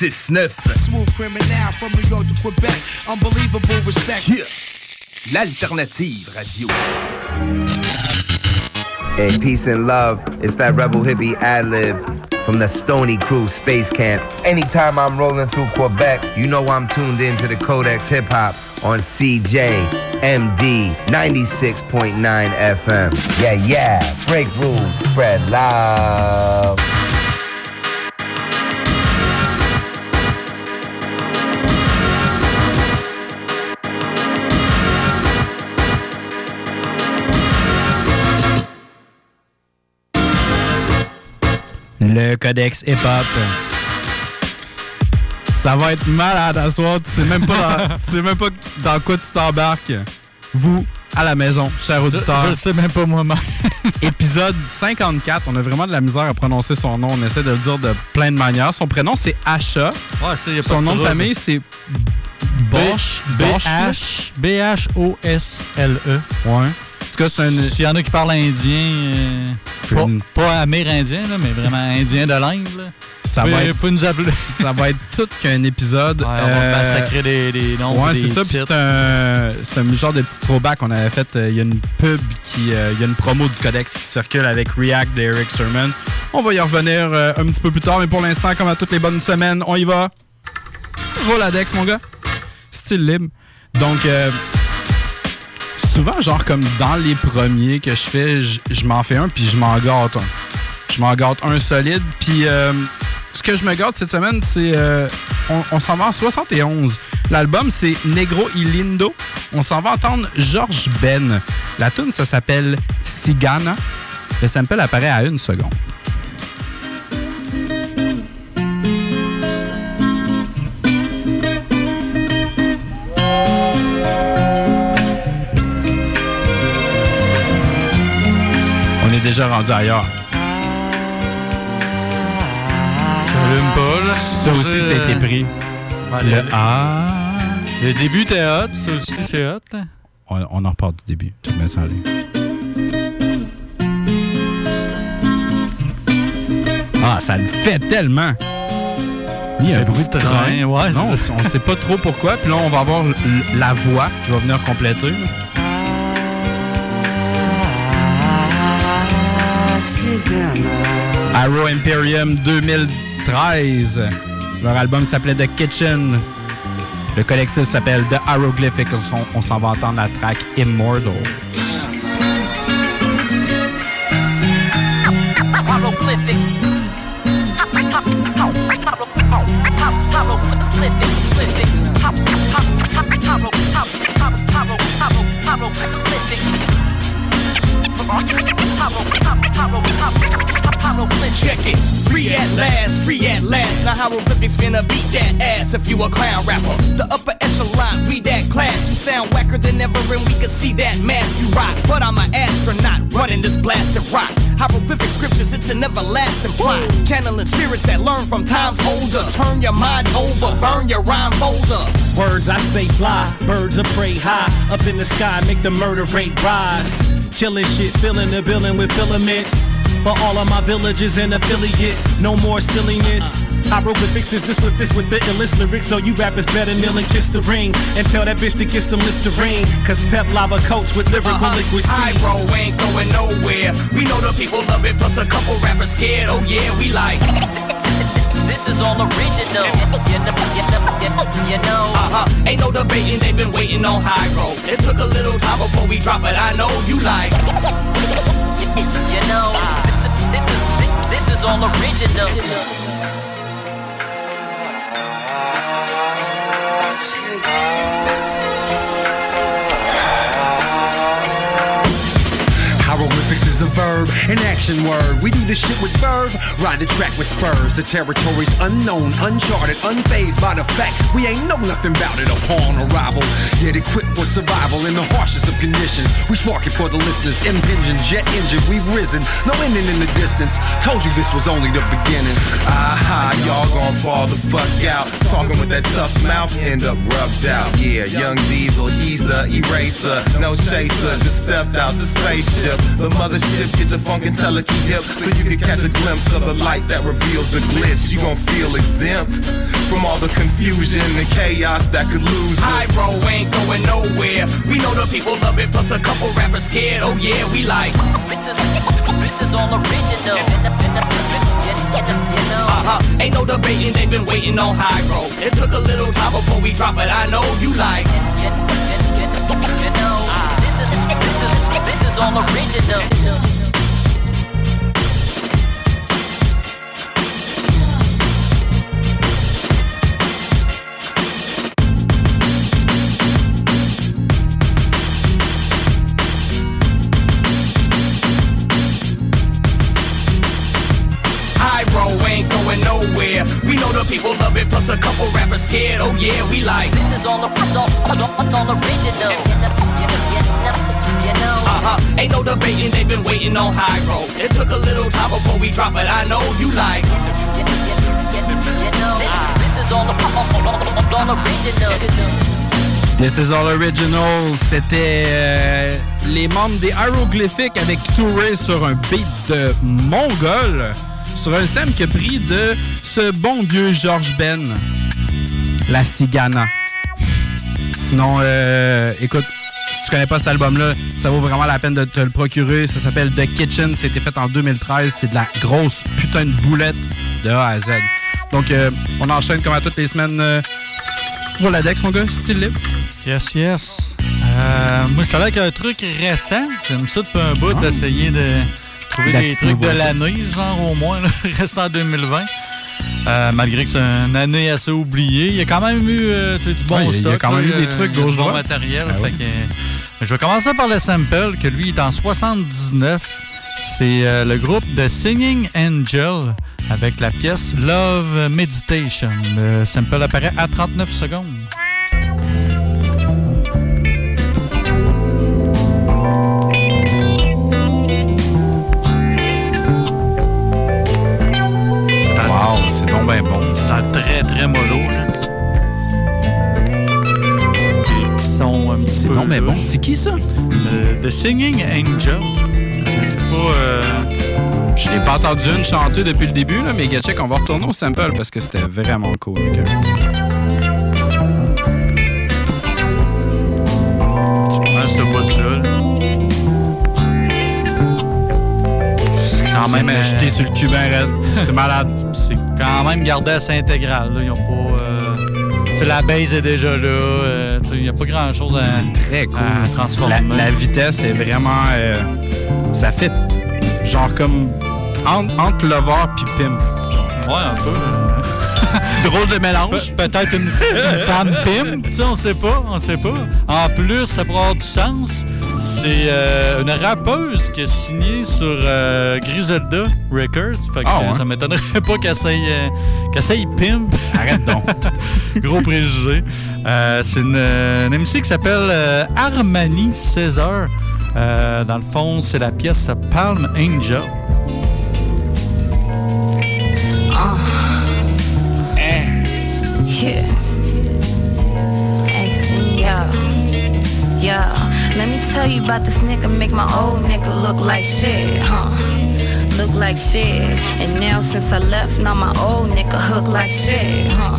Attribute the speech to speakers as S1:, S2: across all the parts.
S1: 969.
S2: Smooth criminal from New York to Quebec. Unbelievable respect.
S1: Yeah. L'alternative radio.
S3: Hey, peace and love. It's that rebel hippie ad lib from the Stony Crew Space Camp. Anytime I'm rolling through Quebec, you know I'm tuned in to the Codex Hip Hop on CJMD 96.9 FM. Yeah, yeah. Break rules, spread love.
S4: Le codex hip-hop. Ça va être malade à soir. Tu sais même pas dans, tu sais même pas dans quoi tu t'embarques. Vous, à la maison, chers auditeurs.
S5: Je le sais même pas moi-même.
S4: Épisode 54. On a vraiment de la misère à prononcer son nom. On essaie de le dire de plein de manières. Son prénom, c'est Asha.
S5: Ouais,
S4: Son nom de famille, c'est Bosch.
S5: B-H-O-S-L-E.
S4: Ouais. Tout cas, c'est un.
S5: S'il y en a qui parlent indien, euh, pas,
S4: Une-
S5: pas amérindien, là, mais vraiment indien de l'Inde.
S4: Ça va, être,
S5: nous appeler.
S4: ça va être tout qu'un épisode.
S5: Ouais, on va
S4: Euh,
S5: massacrer des, des noms.
S4: Ouais, c'est ça. Puis c'est un, genre de petit throwback qu'on avait fait. euh, Il y a une pub qui. euh, Il y a une promo du Codex qui circule avec React d'Eric Sermon. On va y revenir un petit peu plus tard, mais pour l'instant, comme à toutes les bonnes semaines, on y va. Roladex, mon gars. Style libre. Donc, euh, souvent, genre, comme dans les premiers que je fais, je m'en fais un, puis je m'en gâte un. Je m'en gâte un solide, puis euh, ce que je me gâte cette semaine, c'est. euh, on s'en va en 71. L'album, c'est Negro y Lindo. On s'en va entendre George Ben. La tune, ça s'appelle Sigana. Le sample apparaît à une seconde. Déjà rendu ailleurs.
S5: J'allume pas, là.
S4: Ça aussi, ça a été pris.
S5: Ouais,
S4: Le A.
S5: le début était hot, ça aussi c'est hot. Là.
S4: On, on en repart du début. Je mets ça ligne. Ah, ça le fait tellement. Il y a un bruit de train.
S5: train, ouais,
S4: non, on sait pas trop pourquoi. Puis là, on va avoir la voix qui va venir compléter. là. Arrow Imperium 2013. Leur album s'appelait The Kitchen. Le collectif s'appelle The Hieroglyphic. On s'en- On s'en va entendre la track Immortal.
S6: Check it. Free at last, free at last. Now hieroglyphics finna beat that ass if you a clown rapper. The upper echelon, we that class. You sound whacker than ever, and we can see that mask you rock. But I'm an astronaut running this blasted rock. Hieroglyphic scriptures, it's an everlasting plot. Channeling spirits that learn from time's older. Turn your mind over, burn your rhyme folder.
S7: Words I say fly, birds of prey high, up in the sky, make the murder rate rise. Killing shit, filling the building with filaments. For all of my villages and affiliates, no more silliness. Hieroglyphics is this with this with the illest lyrics, so you rappers better kneel and kiss the ring. And tell that bitch to get some Listerine, cause Pep Lava coach with lyrical liquid
S6: I
S7: seeds.
S6: bro ain't going nowhere. We know the people love it, plus a couple rappers scared. Oh yeah, we like.
S8: This is all original. You know, you know, you know.
S6: Uh huh. Ain't no debating, they've been waiting on high road. It took a little time before we drop it. I know you like.
S8: You know, this, is all original.
S9: Hieroglyphics is a verb, an action word. We do this shit with verve, ride the track with spurs. The territory's unknown, uncharted, unfazed by the fact we ain't know nothing about it upon arrival. Yet equipped for survival in the harshest of conditions. We spark it for the listeners, impinging jet engine, we've risen. No ending in the distance. Told you this was only the beginning.
S10: Aha, y'all gon' fall the fuck out. Talking with that tough mouth, end up rubbed out. Yeah, young Diesel, he's the eraser. No chaser, just stepped out the spaceship. The mothership, get your funk intelligence slicky hip so you can catch a glimpse of the light that reveals the glitch. You gon' feel exempt from all the confusion and chaos that could lose.
S6: High bro ain't going nowhere. We know the people love it, plus a couple rappers scared. Oh yeah, we like.
S8: This is, all original.
S6: Uh-huh. Ain't no debating, they've been waiting on high road. It took a little time before we drop, but I know you like.
S8: You know. This is this is this is all original.
S6: We know the people love it, plus a couple rappers scared. Oh yeah, we like.
S8: This is all all, all, all, all original. You know.
S6: Uh-huh. Ain't no debating, they've been waiting on high road. It took a little time before we drop, but I know you like.
S8: You know. This is all all, all, all original.
S4: This is all original. C'était euh, les membres des Hieroglyphics avec Touré sur un beat de Mongol. Sur un sam qui a pris de ce bon vieux George Ben. La Cigana. Sinon, euh, écoute, si tu connais pas cet album-là, ça vaut vraiment la peine de te le procurer. Ça s'appelle The Kitchen. C'était fait en 2013. C'est de la grosse putain de boulette de A à Z. Donc, euh, on enchaîne comme à toutes les semaines. Euh, pour la Dex, mon gars, style libre.
S5: Yes, yes. Euh, moi, je suis allé avec un truc récent. J'aime ça depuis un bout
S4: Ah.
S5: d'essayer de trouver des trucs de l'année, genre au moins, là, reste en 2020. Euh, malgré que c'est une année assez oubliée, il y a quand même eu euh, du bon
S4: Ouais, il y a-
S5: stock.
S4: il y a quand même eu des trucs
S5: du bon matériel.
S4: Ah
S5: fait
S4: ouais.
S5: que, euh, je vais commencer par le sample, que lui est en 79. C'est euh, le groupe de Singing Angel avec la pièce Love Meditation. Le sample apparaît à 39 secondes.
S4: Donc bien bon.
S5: C'est très très mollo. Des petits sons un petit
S4: C'est
S5: peu.
S4: donc bien bon. C'est qui ça?
S5: Euh, The Singing Angel. C'est pas. euh,
S4: Je l'ai pas entendu une chanter depuis le début, là, mais Gatchek, on va retourner au sample parce que c'était vraiment cool.
S5: C'est quand
S4: même
S5: euh,
S4: jeté sur le cul ben. C'est malade.
S5: C'est quand même gardé assez intégral. Là. Ils ont pas. euh, la base est déjà là. euh, Il n'y a pas grand-chose à,
S4: très cool.
S5: à transformer.
S4: La, la vitesse est vraiment. euh, ça fait genre comme entre, entre lover puis pimp. Genre.
S5: Ouais, un peu.
S4: Drôle de mélange.
S5: Pe- Peut-être une, une femme pimp, on sait pas, on sait pas. En plus, ça pourrait avoir du sens. C'est euh, une rappeuse qui a signé sur euh, Griselda Records. Fait que,
S4: Ah, ouais?
S5: ça m'étonnerait pas qu'elle essaye, euh, essaye pimp.
S4: Arrête donc.
S5: Gros préjugé. C'est une, une MC qui s'appelle Armani César. Dans le fond, c'est la pièce Palm Angel.
S11: About this nigga, make my old nigga look like shit, huh? Look like shit. And now since I left, now my old nigga hook like shit, huh?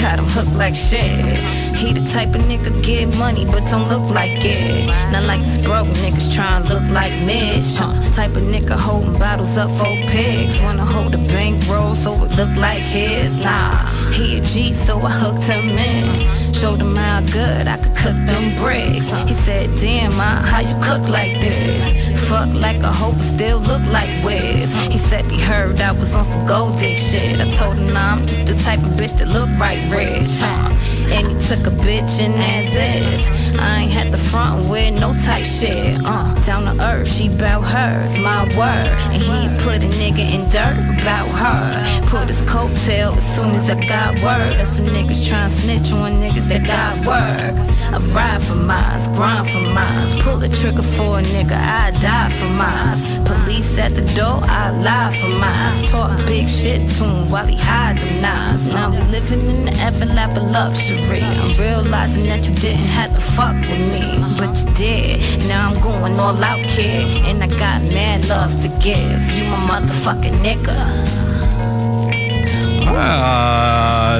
S11: Got him hooked like shit. He the type of nigga get money, but don't look like it. Not like this broke niggas trying to look like Mitch, huh? Type of nigga holding bottles up for pigs. Wanna hold a bankroll so it look like his. Nah, he a G, so I hooked him in. Showed him how good I could cook them bricks. He said, Damn, ma, how you cook like this? Fuck like a hoe, but still look like Wiz. He said he heard I was on some gold dick shit. I told him, nah, I'm just the type of bitch that look right rich, huh? And he took a bitch and as is. I ain't had the front with no tight shit, uh. Down to earth, she bout hers, my word. And he put a nigga in dirt about her. Put his coattail as soon as I got word. That some niggas tryna snitch on niggas that got work. I ride for mines, grind for mines. Pull the trigger for a nigga, I die for mines. Police at the door, I lie for mines. Talk big shit to him while he hide the knives. Now we living in the everlap of luxury. I'm realizing that you didn't have to fuck with me, but you did. Now I'm going all out, kid, and I got mad love to give. You my motherfucking nigga.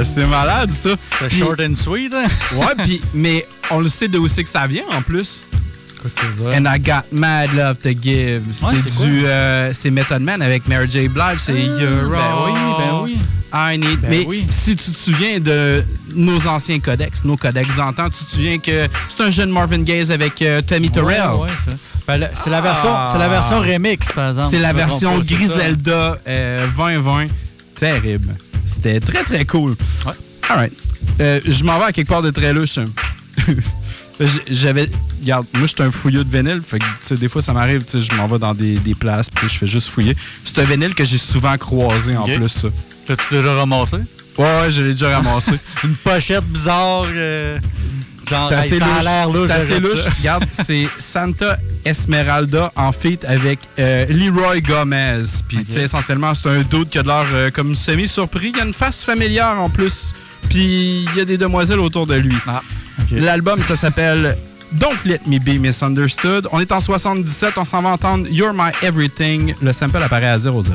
S4: C'est malade ça.
S5: C'est short and sweet, hein?
S4: Ouais, puis mais on le sait de où c'est que ça vient en plus. And I got mad love to give.
S5: Ouais,
S4: c'est du, euh, c'est Method Man avec Mary J. Blige. C'est You're
S5: ben
S4: all
S5: oui, ben oui.
S4: I need.
S5: Ben
S4: mais
S5: oui.
S4: si tu te souviens de nos anciens codex, nos codex d'antan, tu te souviens que c'est un jeune Marvin Gaye avec euh, Tammy Terrell.
S5: Ouais. Ben, c'est la version,
S4: Ah.
S5: c'est la version remix, par exemple.
S4: C'est la version. Griselda euh, 2020. Terrible. C'était très, très cool.
S5: Ouais.
S4: All right. Euh, je m'en vais à quelque part de très louche. J- J'avais. Regarde, moi, je suis un fouilleux de vinyle. Fait que, des fois, ça m'arrive, je m'en vais dans des, des places, puis je fais juste fouiller. C'est un vinyle que j'ai souvent croisé en plus, ça.
S5: T'as-tu déjà ramassé?
S4: Ouais, ouais, je l'ai déjà ramassé.
S5: Une pochette bizarre. euh, genre,
S4: C'est
S5: hey,
S4: assez
S5: ça a
S4: louche.
S5: l'air louche.
S4: C'est assez louche. Regarde, c'est Santa Esmeralda en feat avec euh, Leroy Gomez. Puis, tu sais, essentiellement, c'est un dude qui a de l'air euh, comme semi-surpris. Il y a une face familière en plus. Puis, il y a des demoiselles autour de lui.
S5: Ah,
S4: L'album, ça s'appelle Don't Let Me Be Misunderstood. On est en 77, on s'en va entendre You're My Everything. Le sample apparaît à 0-0.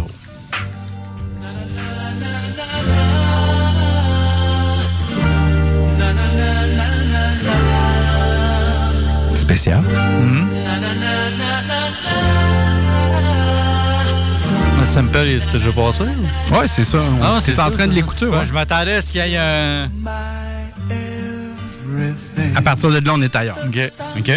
S4: Spécial.
S5: Le sample, il s'était déjà passé? ou?
S4: Ouais, c'est ça.
S5: Ah,
S4: est
S5: ça,
S4: en train de
S5: c'est
S4: l'écouter.
S5: ça.
S4: ouais.
S5: Ouais, Je m'attendais à ce qu'il y ait un.
S4: À partir de là, on est ailleurs.
S5: OK.
S4: OK?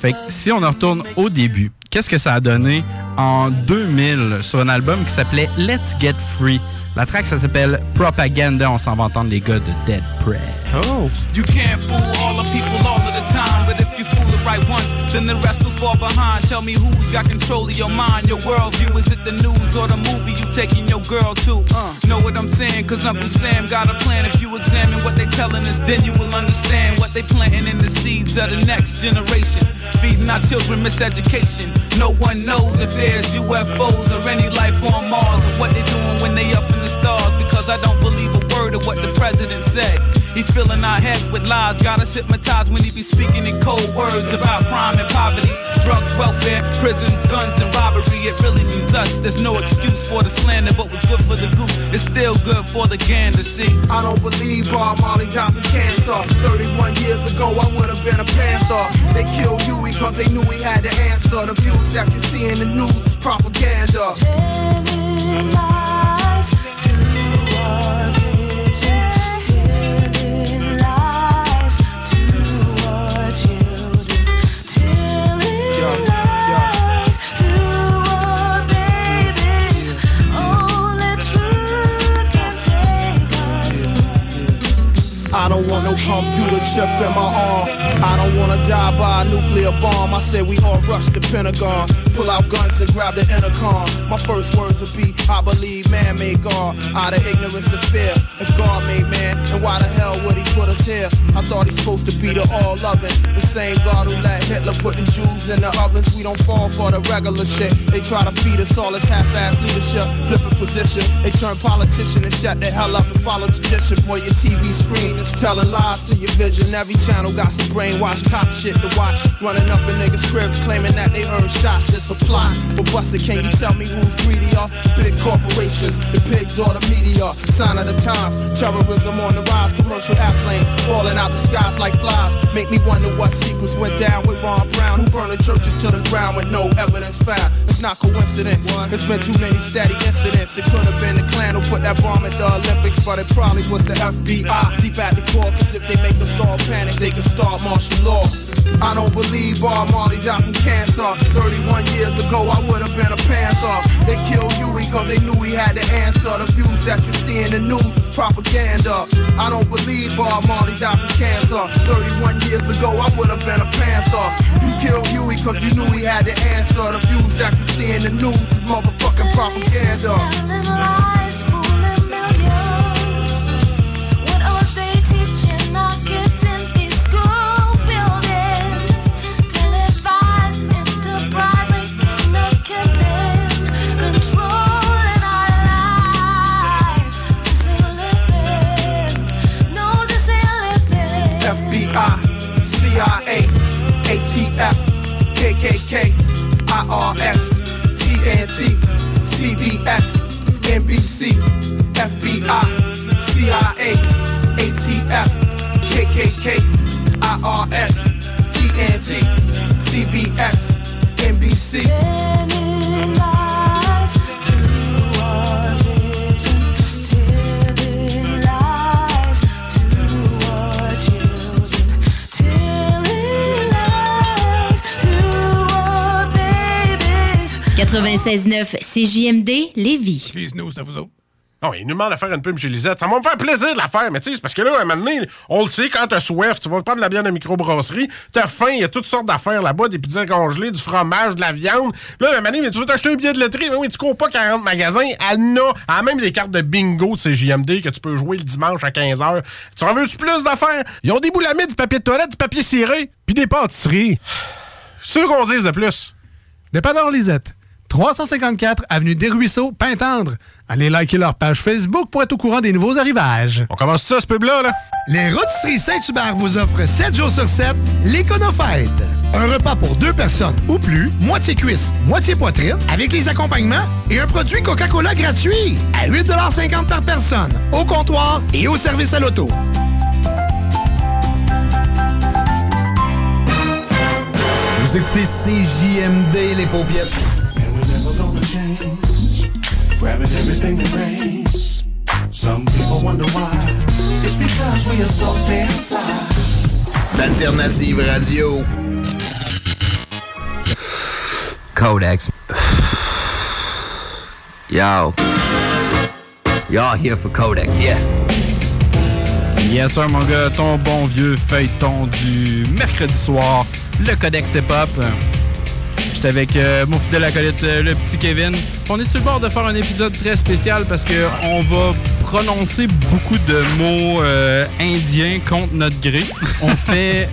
S4: Fait que si on en retourne au début, qu'est-ce que ça a donné en 2000 sur un album qui s'appelait Let's Get Free? La track, ça s'appelle Propaganda. On s'en va entendre les gars de Dead Prez.
S5: Oh!
S12: You can't fool all the people all of the time, but if you fool the right ones, then the rest will fall behind. Tell me who's got control of your mind, your worldview. Is it the news or the movie you taking your girl to? Uh, know what I'm saying? Cause Uncle Sam got a plan. If you examine what they telling us, then you will understand what they planting in the seeds of the next generation. Feeding our children miseducation. No one knows if there's UFOs or any life on Mars or what they doing when they up in the stars. Because I don't believe a word of what the president said. He filling our head with lies, got us hypnotized when he be speaking in cold words about crime and poverty, drugs, welfare, prisons, guns, and robbery. It really means us. There's no excuse for the slander, but what's good for the goose is still good for the gander. See,
S2: I don't believe Bob Marley died from cancer. 31 years ago, I would have been a panther. They killed Huey because they knew he had the answer. The views that you see in the news is propaganda. Don't want no computer chip in my arm. I don't wanna die by a nuclear bomb. I said we all rush the Pentagon, pull out guns and grab the intercom. My first words will be, I believe man made God out of ignorance and fear. If God made man, then why the hell would he put us here? I thought he's supposed to be the all loving, the same God who let Hitler put the Jews in the ovens. We don't fall for the regular shit. They try to feed us all this half-ass leadership, flipping position. They turn politician and shut the hell up and follow tradition. Boy, your TV screen is telling lies to your vision. Every channel got some brainwashed cop shit to watch. Running up in niggas' cribs claiming that they heard shots. It's a plot. But Buster, can you tell me who's greedier? Big corporations, the pigs or the media. Sign of the times. Terrorism on the rise. Commercial airplanes falling out the skies like flies. Make me wonder what secrets went down with Ron Brown, who burned the churches to the ground with no evidence found. It's not coincidence. It's been too many steady incidents. It could have been the Klan who put that bomb at the Olympics, but it probably was the FBI. Deep at the cause if they make us all panic, they can start martial law. I don't believe Bob Marley died from cancer. 31 years ago, I would have been a panther. They killed Huey cause they knew he had the answer. The views that you see in the news is propaganda. I don't believe Bob Marley died from cancer. 31 years ago, I would have been a panther. You killed Huey cause you knew he had the answer. The views that you see in the news is motherfucking propaganda.
S13: CJMD Lévis.
S14: nous, c'est vous autres. Non, il nous demande de faire une pub chez Lisette. Ça va me faire plaisir de la faire, mais tu sais, parce que là, à un moment donné, on le sait, quand t'as soif, tu vas prendre de la bière de microbrasserie, t'as faim, il y a toutes sortes d'affaires là-bas, des pizzas congelées, du fromage, de la viande. Là, à un moment donné, tu veux t'acheter un billet de loterie, mais oui, tu cours pas 40 magasins. Elle en a, elle a même des cartes de bingo de CJMD que tu peux jouer le dimanche à 15h. Tu en veux-tu plus d'affaires? Ils ont des boulamides, du papier de toilette, du papier ciré, puis des pâtisseries. C'est ce qu'on dise de plus.
S15: Dépanneur Lisette. 354 Avenue des Ruisseaux, Pintendre. Allez liker leur page Facebook pour être au courant des nouveaux arrivages.
S14: On commence ça, ce pub-là, là?
S15: Les Rôtisseries Saint-Hubert vous offrent 7 jours sur 7 l'Éconofête. Un repas pour deux personnes ou plus, moitié cuisse, moitié poitrine, avec les accompagnements et un produit Coca-Cola gratuit à 8,50 par personne, au comptoir et au service à l'auto.
S16: Vous écoutez CJMD, les paupiètes.
S17: grabbing everything that rains. Some people wonder why. It's because we are so damn fly.
S16: D'Alternative Radio.
S3: Codex. Yo. Y'all here for Codex, yeah.
S4: Yes, sir, mon gars, ton bon vieux feuilleton du mercredi soir, le Codex Hip Hop. J'étais avec euh, mon fidèle acolyte, euh, le petit Kevin. On est sur le bord de faire un épisode très spécial parce que on va prononcer beaucoup de mots euh, indiens contre notre gré. On fait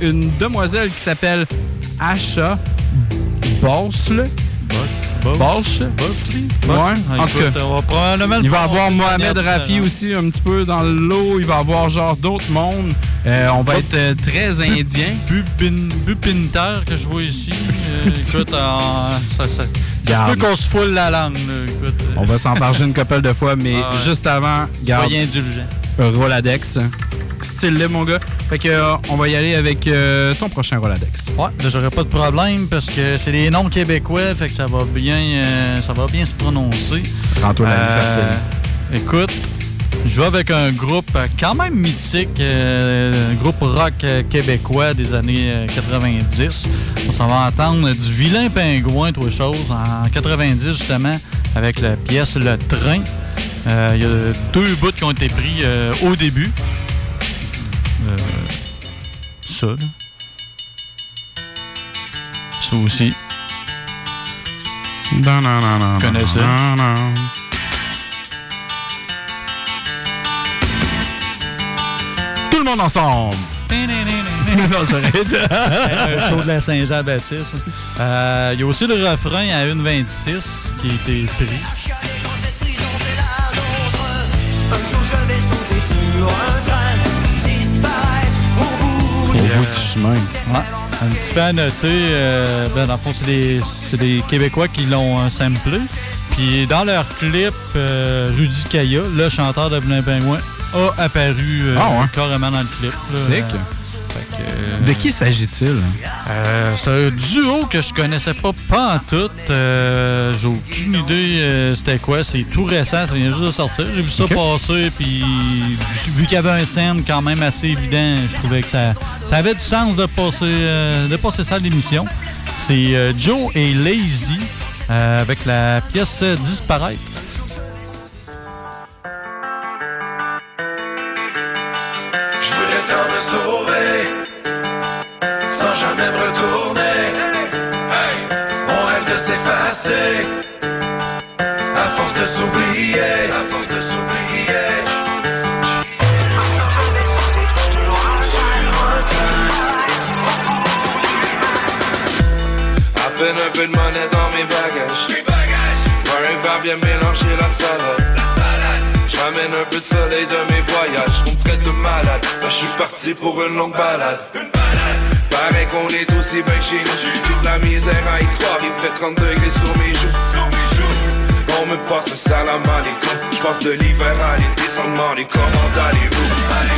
S4: une demoiselle qui s'appelle Asha Bosle.
S5: Boss,
S4: Bosch.
S5: Bosley?
S4: Ouais,
S5: Ah,
S4: en tout cas. Il va avoir Mohamed Rafi aussi un petit peu dans le lot. Il va avoir genre d'autres mondes. Euh, on va être euh, très indien.
S5: Bupin, Bupinter que je vois ici. Euh, écoute, en- ça, ça, ça se
S4: Garde.
S5: peut qu'on se foule la langue. là, écoute.
S4: On va s'en parler une couple de fois, mais
S5: Ah
S4: juste avant, garde.
S5: Soyez indulgents.
S4: Roladex. Style là, mon gars. Fait que euh, on va y aller avec euh, ton prochain Roladex.
S5: Ouais, j'aurais pas de problème parce que c'est des noms québécois, fait que ça va bien, euh, ça va bien se prononcer.
S4: Rends-toi la vie facile.
S5: Écoute, je vais avec un groupe euh, quand même mythique, euh, un groupe rock euh, québécois des années euh, 90. On s'en va entendre du vilain pingouin, toi chose, en 90 justement, avec la pièce Le Train. Euh, Il y a deux bouts qui ont été pris euh, au début. Euh, ça, là. Ça aussi.
S4: Non, non, non, non.
S5: Connais ça?
S4: non, non. Tout le monde ensemble. Non, j'arrête.
S5: un show de la Saint-Jean-Baptiste. Euh, Il y a aussi le refrain à 1,26 qui a été pris.
S17: Un jour je vais sauter sur un train, disparaître au bout
S4: Au
S5: Et,
S4: bout du chemin.
S5: Ouais. Un petit fait à noter, euh, ben, dans le fond, c'est des, c'est des Québécois qui l'ont euh, samplé. Puis dans leur clip, euh, Rudy Kaya, le chanteur de Blin Pingouin, a apparu euh,
S4: Ah ouais?
S5: carrément dans le clip.
S4: Sick.
S5: Que, euh,
S4: De qui s'agit-il?
S5: Euh, c'est un duo que je connaissais pas pas en tout. Euh, J'ai aucune idée euh, c'était quoi. C'est tout récent, ça vient juste de sortir. J'ai vu ça passer, puis vu qu'il y avait un scène quand même assez évident, je trouvais que ça, ça avait du sens de passer, euh, de passer ça à l'émission. C'est euh, Joe et Lazy euh, avec la pièce euh, Disparaître.
S18: Peine un peu de monnaie dans mes bagages. Un verre bien mélangé la salade. J'ramène un peu de soleil de mes voyages. On me traite de malade. Bah, je suis parti pour une longue balade. Pareil qu'on est aussi bien chez nous. J'ai de la misère à y croire. Il fait 30 degrés sur mes joues. On me passe le salam alaikum. Je passe de l'hiver à l'été sans demander comment allez-vous.
S17: Je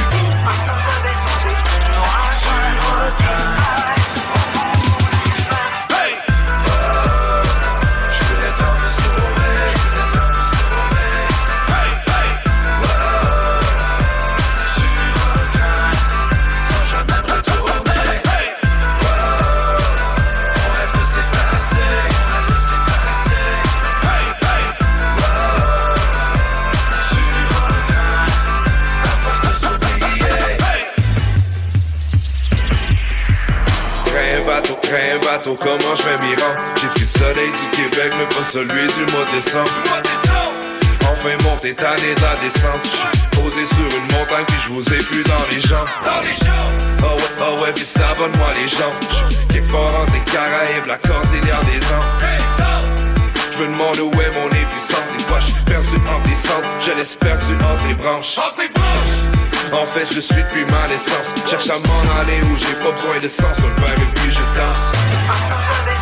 S18: comment je vais m'y rendre J'ai pris le soleil du Québec, mais pas celui du mois de décembre. Enfin monté, tanné de la descente. J'suis posé sur une montagne, puis je vous ai plus dans les jambes les Oh ouais, oh ouais, puis s'abonne-moi les jambes J'suis quelque part entre les Caraïbes, la cordillère des Andes. Je me demande où est mon épicentre. Des fois j'suis perdu entre les centres Je laisse perdu entre les branches. En fait, je suis depuis ma naissance. Cherche à m'en aller où j'ai pas besoin de sens. Un verre et puis je danse.
S4: Quand même assez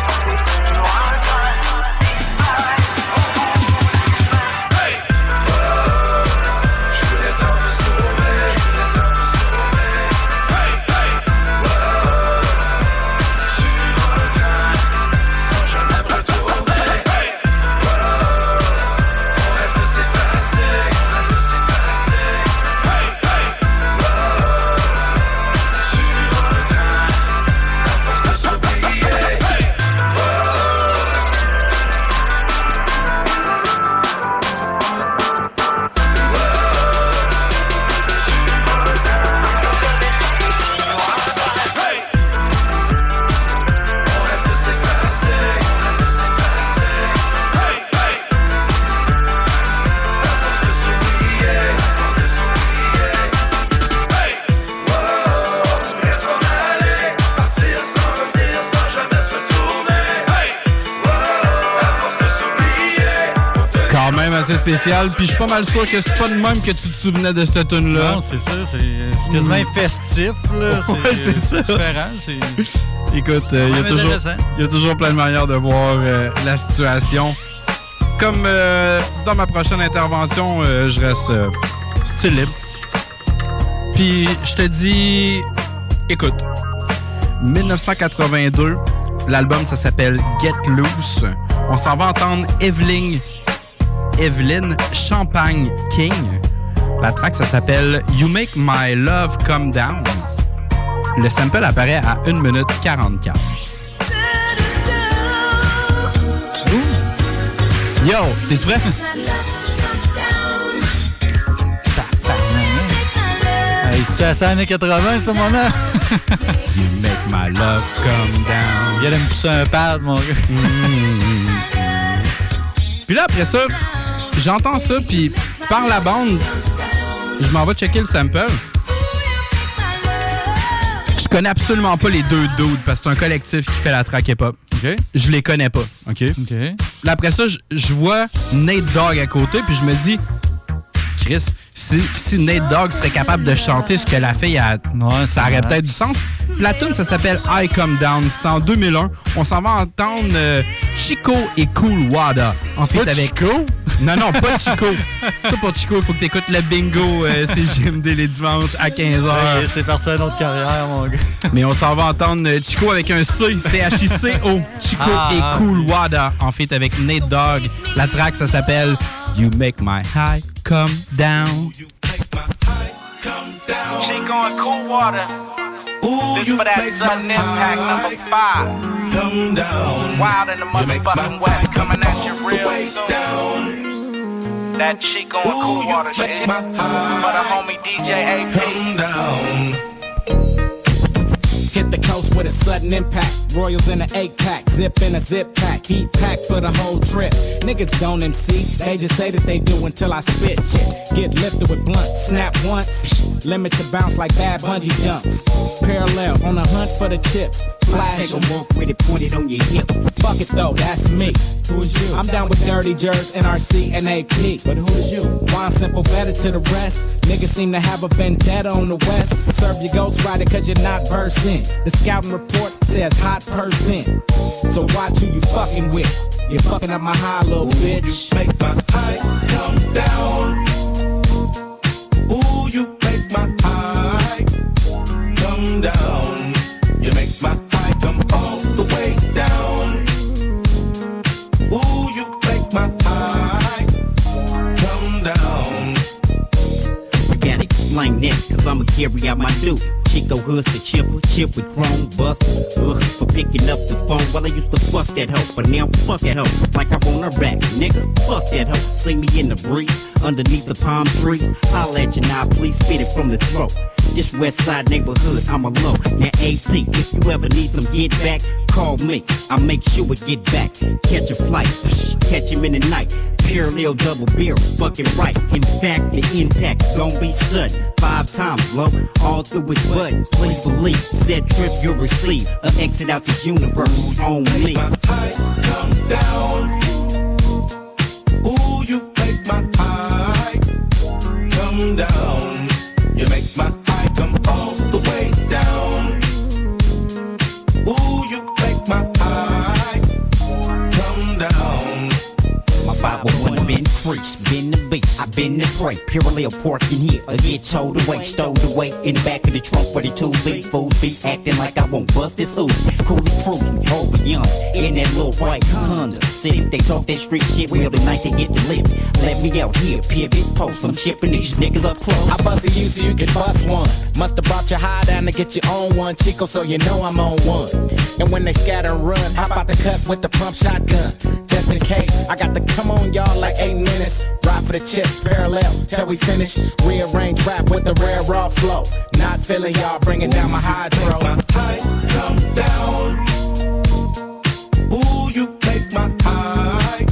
S4: spécial. Puis je suis pas mal sûr que c'est pas de même que tu te souvenais de cette tune là
S5: Non, c'est ça. C'est quasiment festif, là. C'est
S4: Ouais, c'est ça.
S5: différent.
S4: Écoute, euh, il y a toujours-
S5: intéressant.
S4: il y a toujours plein de manières de voir euh, la situation. Comme euh, dans ma prochaine intervention, euh, je reste euh, style libre. Puis je te dis, écoute, 1982, l'album ça s'appelle Get Loose. On s'en va entendre Evelyn, Evelyn Champagne King. La track ça s'appelle You Make My Love Come Down. Le sample apparaît à 1 minute 44. Yo, t'es-tu prêt?
S5: C'est à ça, années 80, ce moment
S4: You make my love come down.
S5: Il allait me pousser un pad, mon gars.
S4: Puis là, après ça, j'entends ça, puis par la bande, je m'en vais checker le sample. Je connais absolument pas les deux dudes parce que c'est un collectif qui fait la track hip-hop. Je les connais pas, OK? Là, après ça, je- je vois Nate Dogg à côté, puis je me dis, Chris, si, si Nate Dogg serait capable de chanter ce que la fille a, ça aurait peut-être du sens. La tune, ça s'appelle I Come Down. C'était en 2001. On s'en va entendre euh, Chico et Cool Wada. En fait,
S5: Pas
S4: avec Chico? Non, non, pas Chico. Ça, pour Chico, il faut que tu écoutes le bingo euh, CGMD les dimanches à 15h.
S5: Ça y est, C'est parti à notre carrière, mon gars.
S4: Mais on s'en va entendre euh, Chico avec un C, C-H-I-C-O. Chico
S5: Ah,
S4: et
S5: ah.
S4: Cool Wada, en fait, avec Nate Dogg. La track, ça s'appelle You Make My High Come Down.
S19: Chico and Cool Water. this for that sudden impact number five.
S17: Come down.
S19: Wild in the motherfucking west, coming at you real soon. That Chico and Cool Water shit. For the homie DJ AP.
S17: Come down.
S20: Hit the coast with a sudden impact. Royals in an eight pack, zip in a zip pack, heat pack for the whole trip. Niggas don't MC, they just say that they do until I spit. Shit. Get lifted with blunt, snap once, limit to bounce like bad bungee jumps. Parallel on a hunt for the chips. Flash
S21: Take a walk with it pointed on your hip.
S20: Fuck it though, that's me. Who is you? I'm down with Dirty Jerks, NRC, and AP. But who is you? One simple better to the rest. Niggas seem to have a vendetta on the west. Serve your ghost rider cause you're not versed in. The scouting report says hot person. So watch who you fucking with. You're fucking up my high, little bitch.
S17: Make my high come down. Ooh, you make my high come down.
S21: Explain that, cause I'ma carry out my due. Chico hoods the chipper, chip with chrome bust. Ugh, for picking up the phone while I used to fuck that hoe. But now fuck that hoe, like I want her back, nigga. Fuck that hoe, see me in the breeze, underneath the palm trees. Holla at you now, please spit it from the throat. This west side neighborhood, I'm alone. Now AP, if you ever need some get back, call me. I'll make sure we get back. Catch a flight, psh, catch him in the night. Parallel double beer, fucking right. In fact, the impact gon' be sudden. Five times low, all through his buttons. Please believe, said trip you'll receive. A exit out the universe on me.
S17: come down. Ooh, you make my high come down. free the
S21: the prey. Purely a pork in here, I get towed away, stowed away in the back of the trunk where the two big fools be acting like I won't bust this suit. Coolly cruising over young in that little white Honda. If they talk that street shit, well tonight they get to live. Let me out here, pivot post, I'm chipping these niggas up close.
S20: I bust you so you can bust one. Must have brought your high down to get your own one, Chico, so you know I'm on one. And when they scatter and run, how about the cut with the pump shotgun? Just in case, I got to come on y'all like eight minutes. Ride for the chips, parallel till we finish. Rearrange rap with the rare raw flow. Not feeling y'all, bringing down my hydro.
S17: My high Come down. Ooh, you make my high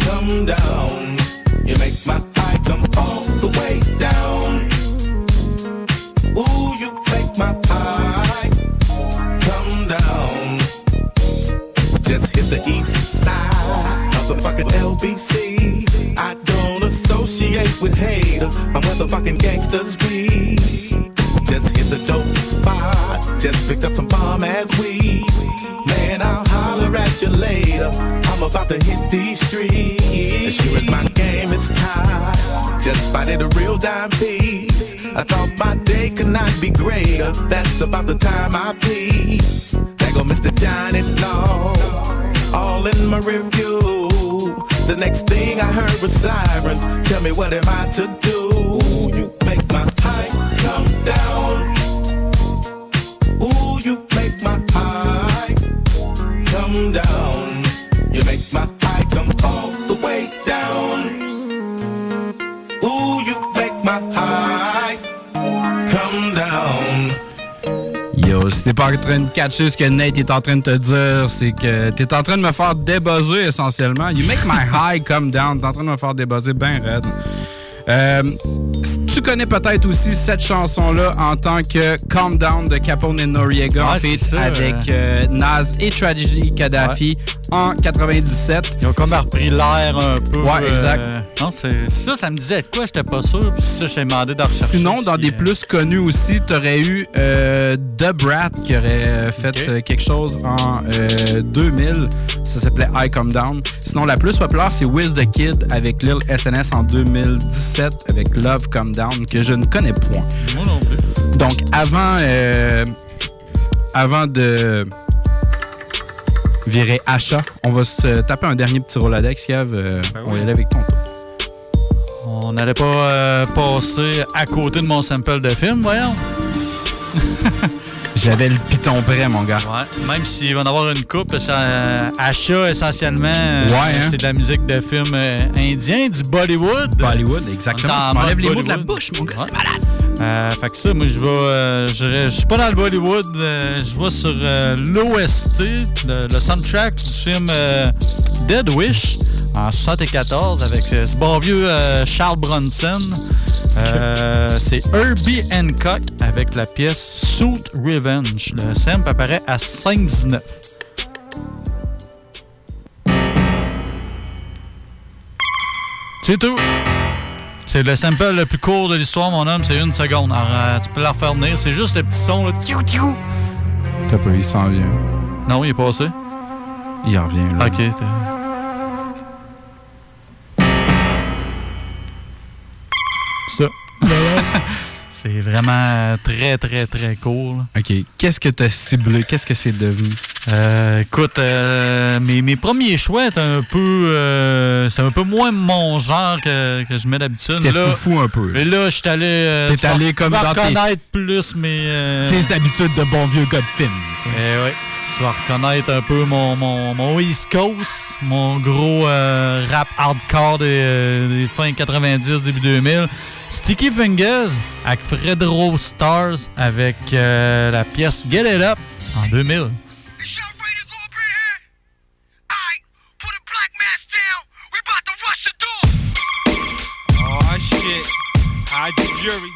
S17: come down. You make my high come all the way down. Ooh, you make my high come down. Just hit the east side of the fucking LBC. I don't associate with haters. I'm where the fucking gangsters be. Just hit the dope spot. Just picked up some bomb ass weed. Man, I'll holler at you later. I'm about to hit these streets. As sure as my game is tied. Just spotted a real dime piece. I thought my day could not be greater. That's about the time I pee. There go Mr. Johnny Law. All in my review. The next thing I heard was sirens. Tell me what am I to do? Ooh, you make my high come down. Ooh, you make my high come down.
S4: Si t'es pas en train de catcher ce que Nate est en train de te dire, c'est que t'es en train de me faire débuzzer essentiellement. You make my high come down. T'es en train de me faire débuzzer bien raide. Euh, tu connais peut-être aussi cette chanson-là en tant que Calm Down de Capone et Noriega
S5: Ouais,
S4: en feat
S5: c'est ça,
S4: avec
S5: euh.
S4: euh, Nas et Tragedy Kadhafi en 97.
S5: Ils ont comme repris l'air un peu.
S4: Ouais, exact.
S5: euh, non, c'est ça, ça me disait de quoi, j'étais pas sûr. Puis ça, j'ai demandé de rechercher.
S4: Sinon, dans
S5: si,
S4: des
S5: euh,
S4: plus connus aussi, t'aurais eu euh, The Brat qui aurait euh, fait euh, quelque chose en euh, 2000. Ça s'appelait I Come Down. Sinon, la plus populaire, c'est Wiz the Kid avec Lil SNS en 2017 avec Love Come Down que je ne connais point.
S5: Moi non plus.
S4: Donc, avant, euh, avant de virer achat, on va se taper un dernier petit Rolodex, Kev. Euh, On va y aller avec ton tour.
S5: On n'allait pas euh, passer à côté de mon sample de film, voyons.
S4: J'avais le piton prêt, mon gars.
S5: Ouais, même s'il va en avoir une coupe, ça, euh, achat essentiellement, euh,
S4: Ouais, hein?
S5: c'est de la musique de film euh, indien, du Bollywood.
S4: Bollywood, exactement. Tu m'enlèves les mots de la bouche, mon gars, c'est
S5: malade. Euh, fait que ça, moi, je vais. euh, je suis pas dans le Bollywood, je vais sur l'OST, le, le soundtrack du film Dead Wish en 74 avec ce bon vieux Charles Bronson. Euh, c'est Herbie Hancock avec la pièce Suit Revenge. Le sample apparaît à 5,19. C'est tout. C'est le sample le plus court de l'histoire, mon homme. C'est une seconde. Alors, euh, tu peux la refaire venir. C'est juste le petit son. Là.
S4: T'as pas, il s'en vient.
S5: Non, il est passé.
S4: Il en revient, là.
S5: OK. t'es- Ça. c'est vraiment très, très, très court. là.
S4: OK. Qu'est-ce que t'as ciblé? Qu'est-ce que c'est devenu?
S5: Euh, écoute, euh, mes, mes premiers choix étaient un peu. euh, c'est un peu moins mon genre que, que je mets d'habitude.
S4: C'était
S5: Là-
S4: foufou un peu.
S5: Mais là, je suis allé. euh,
S4: T'es
S5: tu vas-
S4: allé
S5: tu
S4: comme
S5: vas
S4: dans tes-
S5: reconnaître plus mes. euh,
S4: Tes habitudes de bon vieux gars de film. tu.
S5: Eh ouais. Tu vas reconnaître un peu mon, mon, mon East Coast, mon gros euh, rap hardcore des, des fins 90, début 2000. Sticky Fingers avec Fredro Stars avec euh, la pièce Get It Up en 2000.
S19: Oh shit. Hide the jury.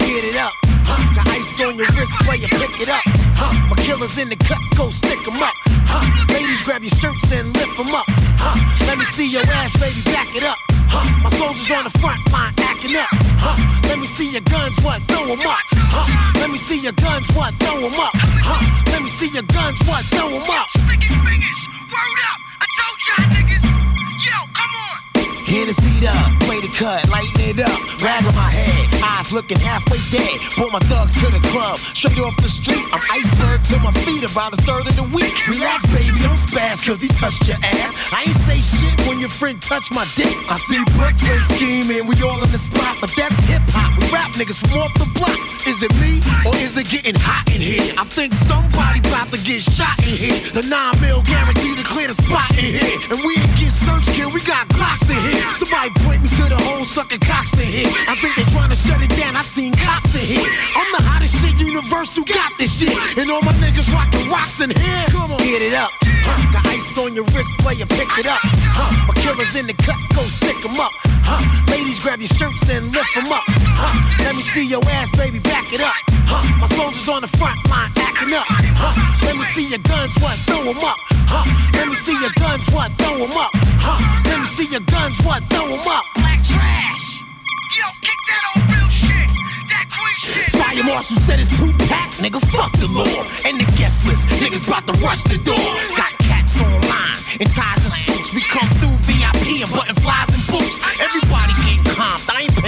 S22: Get it up. Huh, got ice on your wrist, player, pick it up. Huh, my killers in the cut, go stick 'em up. Huh, ladies, grab your shirts and lift 'em up. Huh, let me see your ass, baby, back it up. Huh, my soldiers on the front line acting up. Huh, let me see your guns, what, throw 'em up. Huh, let me see your guns, what, throw 'em up. Huh, let me see your guns, what, throw 'em up. Word up, I told y'all niggas. Hennessy up, play the cut, lighten it up. Rag on my head, eyes looking halfway dead. Brought my thugs to the club, straight off the street. I'm iceberg to my feet, about a third of the week. Relax, baby, don't spaz, cause he touched your ass. I ain't say shit when your friend touched my dick. I see Brooklyn scheming, we all in the spot, but that's hip hop. We rap niggas from off the block. Is it me, or is it getting hot in here? I think somebody about to get shot in here. The 9 mil guarantee to clear the spot in here. And we ain't get search kill, we got Glocks in here. Somebody point me to the hole sucking cocks in here. I think they're trying to shut it down, I seen cops in here. I'm the hottest shit, universe. Universal got this shit. And all my niggas rockin' rocks in here. Come on, get it up. Huh, got ice on your wrist, player, pick it up. Huh, my killers in the cut, go stick 'em up. Huh, ladies, grab your shirts and lift 'em up. Huh, let me see your ass, baby, back it up. Huh, my soldiers on the front line acting up. Huh, let me see your guns, what, throw 'em up. Huh, let me see your guns, what, throw 'em up. Huh, let me see your guns, what, throw 'em up. Black trash. Yo, kick that on real shit. That queen shit. Fire Marshal said it's two pack, nigga. Fuck the law. And the guest list, niggas about to rush the door. Got cats online in ties and suits. We come through VIP and button flies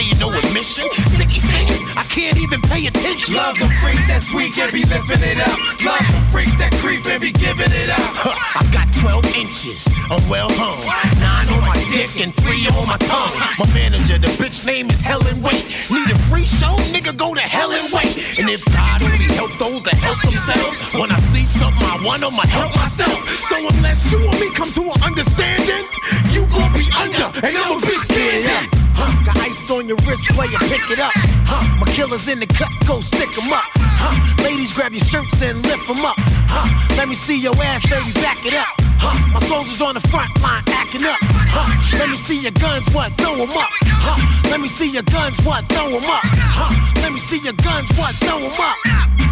S22: paying no admission. Sticky fingers, I can't even pay attention.
S17: Love the freaks that sweet and be lifting it up. Love the freaks that creep and be giving it up.
S22: Huh, I got 12 inches, I'm well hung. Nine on my dick and three on my tongue. My manager, the bitch name is Helen Wait. Need a free show? Nigga, go to hell and wait. And if God only help those that help themselves, when I see something I want, I'ma help myself. So unless you and me come to an understanding, you gon' be under and I'ma be on your wrist, player, pick it up. Huh, my killers in the cut, go stick 'em up. Huh, ladies, grab your shirts and lift 'em up. Huh, let me see your ass, baby, back it up. Huh, my soldiers on the front line acting up. Huh, let me see your guns, what, throw 'em up. Huh, let me see your guns, what, throw 'em up. Huh, let me see your guns, what, throw 'em up.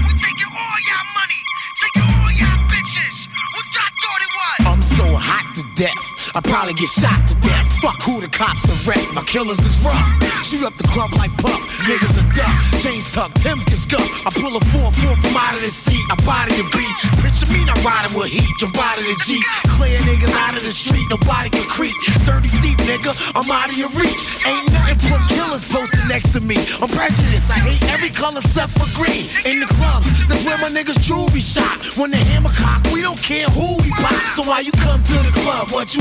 S22: We taking all your money, taking all your bitches. What y'all thought it was? I'm so hot to death. I probably get shot to death. Fuck who the cops arrest. My killers is rough. Shoot up the club like Puff. Niggas are duck. Chains tucked. Pims get scuffed. I pull a 4-4 from out of the seat. I body the beat. Picture me not riding with heat. Jump out of the Jeep. Clear niggas out of the street. Nobody can creep. 30 deep, nigga. I'm out of your reach. Ain't nothing but killers posted next to me. I'm prejudiced. I hate every color except for green. In the club, that's where my niggas jewelry shot. When the hammer cock, we don't care who we pop. So why you come to the club? What you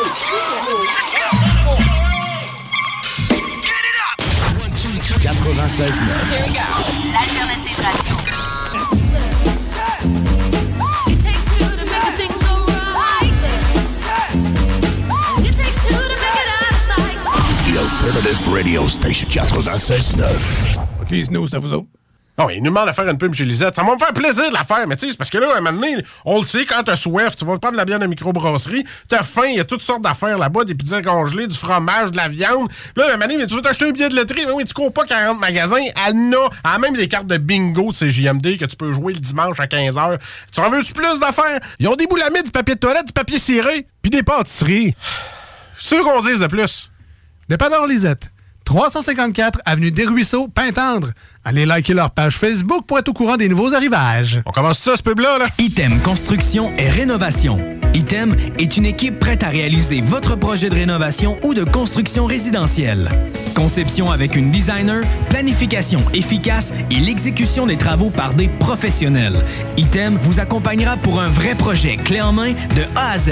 S23: 96
S13: Here we go. L'alternative radio.
S23: The Alternative Radio Station 96.9.
S14: OK, Snow, c'est à vous autres. Il nous demande de faire une pub chez Lisette. Ça va me faire plaisir de la faire, mais tu sais, parce que là, à un moment donné, on le sait, quand t'as soif, tu vas prendre la bière de microbrasserie, t'as faim, il y a toutes sortes d'affaires là-bas, des pizzas congelées, du fromage, de la viande. Là, à un moment donné, mais tu veux t'acheter un billet de loterie, mais oui, tu cours pas 40 magasins, elle en a, elle a même des cartes de bingo de CJMD que tu peux jouer le dimanche à 15h. Tu en veux-tu plus d'affaires? Ils ont des boulamides, du papier de toilette, du papier ciré, puis des pâtisseries. C'est ce qu'on dise de plus.
S15: Dépanneur Lisette. 354 Avenue des Ruisseaux, Pintendre. Allez liker leur page Facebook pour être au courant des nouveaux arrivages.
S14: On commence ça, ce pub-là, là?
S24: Item Construction et Rénovation. Item est une équipe prête à réaliser votre projet de rénovation ou de construction résidentielle. Conception avec une designer, planification efficace et l'exécution des travaux par des professionnels. Item vous accompagnera pour un vrai projet clé en main de A à Z.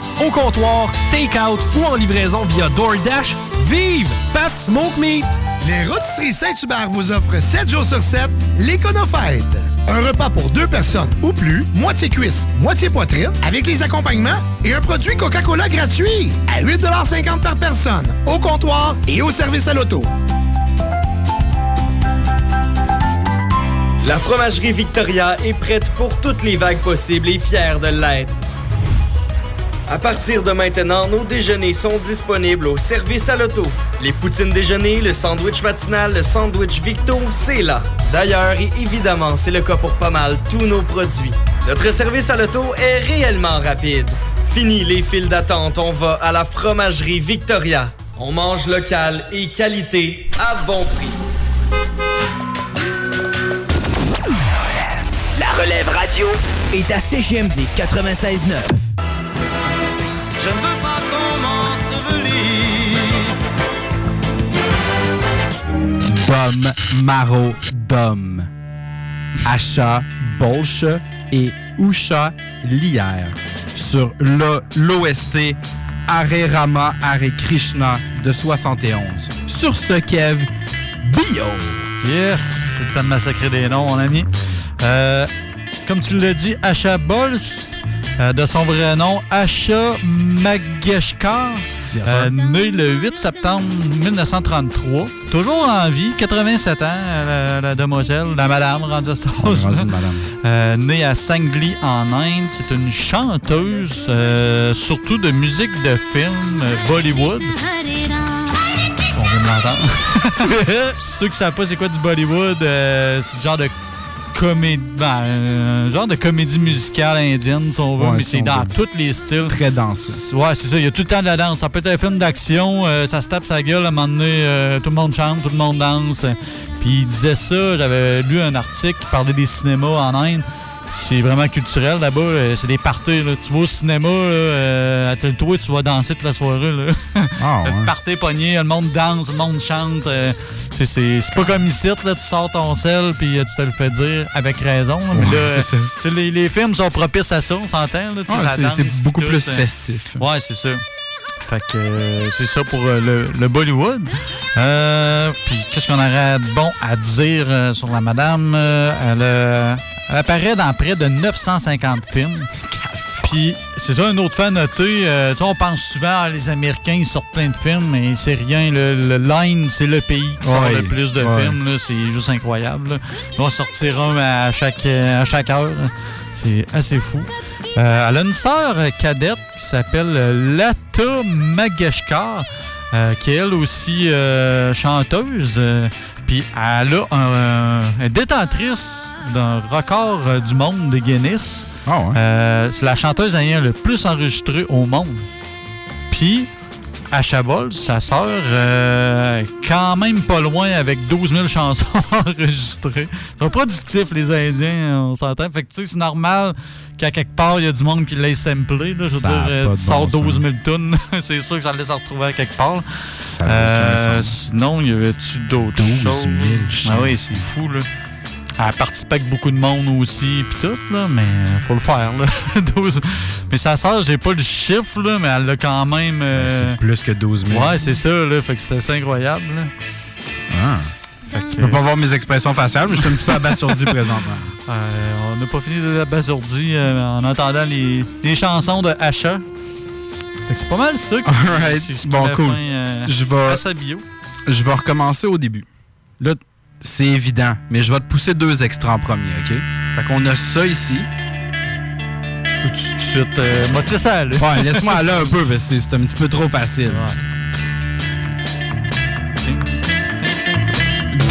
S25: au comptoir, take-out ou en livraison via DoorDash. Vive Pat Smoke Meat!
S15: Les Rôtisseries Saint-Hubert vous offrent 7 jours sur 7 l'Éconofête. Un repas pour deux personnes ou plus, moitié cuisse, moitié poitrine, avec les accompagnements et un produit Coca-Cola gratuit à 8,50 par personne, au comptoir et au service à l'auto.
S26: La fromagerie Victoria est prête pour toutes les vagues possibles et fière de l'être. À partir de maintenant, nos déjeuners sont disponibles au service à l'auto. Les poutines déjeuner, le sandwich matinal, le sandwich Victo, c'est là. D'ailleurs, et évidemment, c'est le cas pour pas mal tous nos produits. Notre service à l'auto est réellement rapide. Fini les files d'attente, on va à la fromagerie Victoria. On mange local et qualité à bon prix.
S24: La relève radio est à CGMD 96.9.
S4: Bum Maro Dom. Achat Bolche et Usha Lier sur l'OST Hare Rama Hare Krishna de 71. Sur ce, Kev, Bio.
S5: Yes, c'est le temps de massacrer des noms, mon ami. Euh, comme tu l'as dit, Asha Bols, euh, de son vrai nom, Asha Mageshkar. Euh, né le 8 septembre 1933. Toujours en vie, 87 ans, la, la demoiselle, la madame rendue. Euh, née à Sangli en Inde, c'est une chanteuse, euh, surtout de musique de film euh, Bollywood. On vient de l'entendre. Ceux qui savent pas c'est quoi du Bollywood, euh, c'est le genre de comédie, ben, un genre de comédie musicale indienne, si on veut,
S4: Ouais,
S5: mais
S4: si
S5: c'est dans tous les styles.
S4: Très dense.
S5: Ouais, c'est ça. Il y a tout le temps de la danse. Ça peut être un film d'action, euh, ça se tape sa gueule, à un moment donné, euh, tout le monde chante, tout le monde danse. Puis il disait ça, j'avais lu un article qui parlait des cinémas en Inde. C'est vraiment culturel là-bas. euh, C'est des parties. Là. Tu vas au cinéma, là, euh, à tel toit, tu vas danser toute la soirée. Là.
S4: Ah, ouais.
S5: Le party pogné, le monde danse, le monde chante. euh, c'est- c'est c'est pas comme ici, là, tu sors ton sel puis euh, tu te le fais dire avec raison. là, mais
S4: Ouais, ça.
S5: euh, les, les films sont propices à ça, on s'entend.
S4: Ouais, c'est- beaucoup
S5: tout,
S4: plus festif.
S5: Ouais, c'est ça. Fait que euh, c'est ça pour euh, le, le Bollywood. Euh, Puis qu'est-ce qu'on aurait de bon à dire sur la madame? Elle, euh, elle apparaît dans près de 950 films. Puis c'est ça, un autre fait à noter. euh, on pense souvent, ah, les Américains, ils sortent plein de films, mais c'est rien. Le, le Line, c'est le pays qui sort
S4: Ouais,
S5: le plus de
S4: ouais.
S5: films. C'est juste incroyable. là. On va sortir un à chaque, à chaque heure. C'est assez fou. Euh, elle a une sœur cadette qui s'appelle euh, Lata Mageshkar, euh, qui est elle aussi euh, chanteuse. euh, Puis elle a un, elle est détentrice d'un record euh, du monde de Guinness. Euh, c'est la chanteuse ayant le plus enregistré au monde. Puis Asha Bol, sa sœur, quand même pas loin avec 12 000 chansons enregistrées. Ils sont productifs, les Indiens, on s'entend. Fait que tu sais, c'est normal qu'à quelque part, il y a du monde qui l'a samplé. Là, je veux dire,
S4: a
S5: euh,
S4: pas
S5: tu
S4: de
S5: sors
S4: bon
S5: 12
S4: sens.
S5: 000 tonnes, c'est sûr que ça allait se retrouver à quelque part.
S4: Ça
S5: Euh, sinon, il y avait-tu d'autres
S4: 12
S5: choses?
S4: 000
S5: Ah oui, c'est fou, là. Elle a participé avec beaucoup de monde aussi, puis tout, là, mais euh, faut le faire, là. 12. Mais sa sœur, j'ai pas le chiffre, là, mais elle l'a quand même... euh,
S4: C'est plus que 12 000.
S5: Ouais, c'est ça, là. Fait que c'était assez incroyable, là.
S4: Ah.
S5: Fait que
S4: Tu peux pas voir mes expressions faciales, mais je suis un petit peu abasourdi présentement.
S5: Euh, on n'a pas fini de l'abasourdi euh, en entendant les, les chansons de que c'est pas mal ça qui,
S4: Alright. Bon, cool.
S5: fin, euh,
S4: je vais,
S5: bio.
S4: je vais recommencer au début. Là, c'est évident, mais je vais te pousser deux extraits en premier, OK? Fait qu'on a ça ici.
S5: Je peux tout de suite euh, laisser aller.
S4: Ouais, laisse-moi aller un peu, parce que c'est c'est un petit peu trop facile.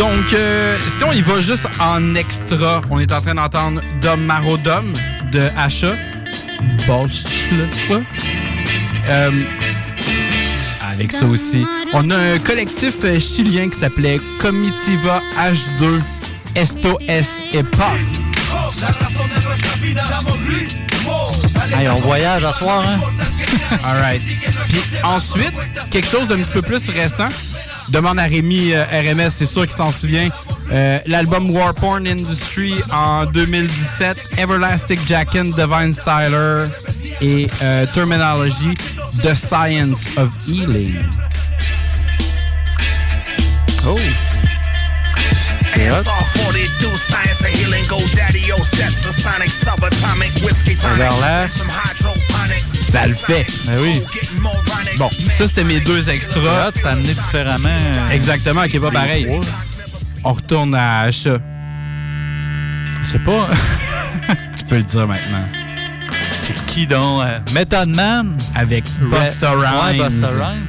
S4: Donc, euh, si on y va juste en extra, on est en train d'entendre Dom Marodom de Asha. Euh, avec ça aussi. On a un collectif euh, chilien qui s'appelait Comitiva H2 Esto es.
S5: Hey, on voyage à soir, hein?
S4: Alright. Puis ensuite, quelque chose d'un petit peu plus récent. Demande à Rémi euh, RMS, c'est sûr qu'il s'en souvient. Euh, L'album War Porn Industry en 2017, Everlasting Jackin, Divine Styler et euh, Terminology, The Science of Healing. Oh! Ça le fait.
S5: Ben oui.
S4: Bon, ça c'était mes deux extras.
S5: C'est amené différemment.
S4: Exactement, qui est pas pareil. On retourne à Asha.
S5: C'est pas.
S4: tu peux le dire maintenant.
S5: C'est qui donc? euh, Method Man?
S4: Avec Busta
S5: Ouais,
S4: Rhymes.
S5: Busta Rhymes.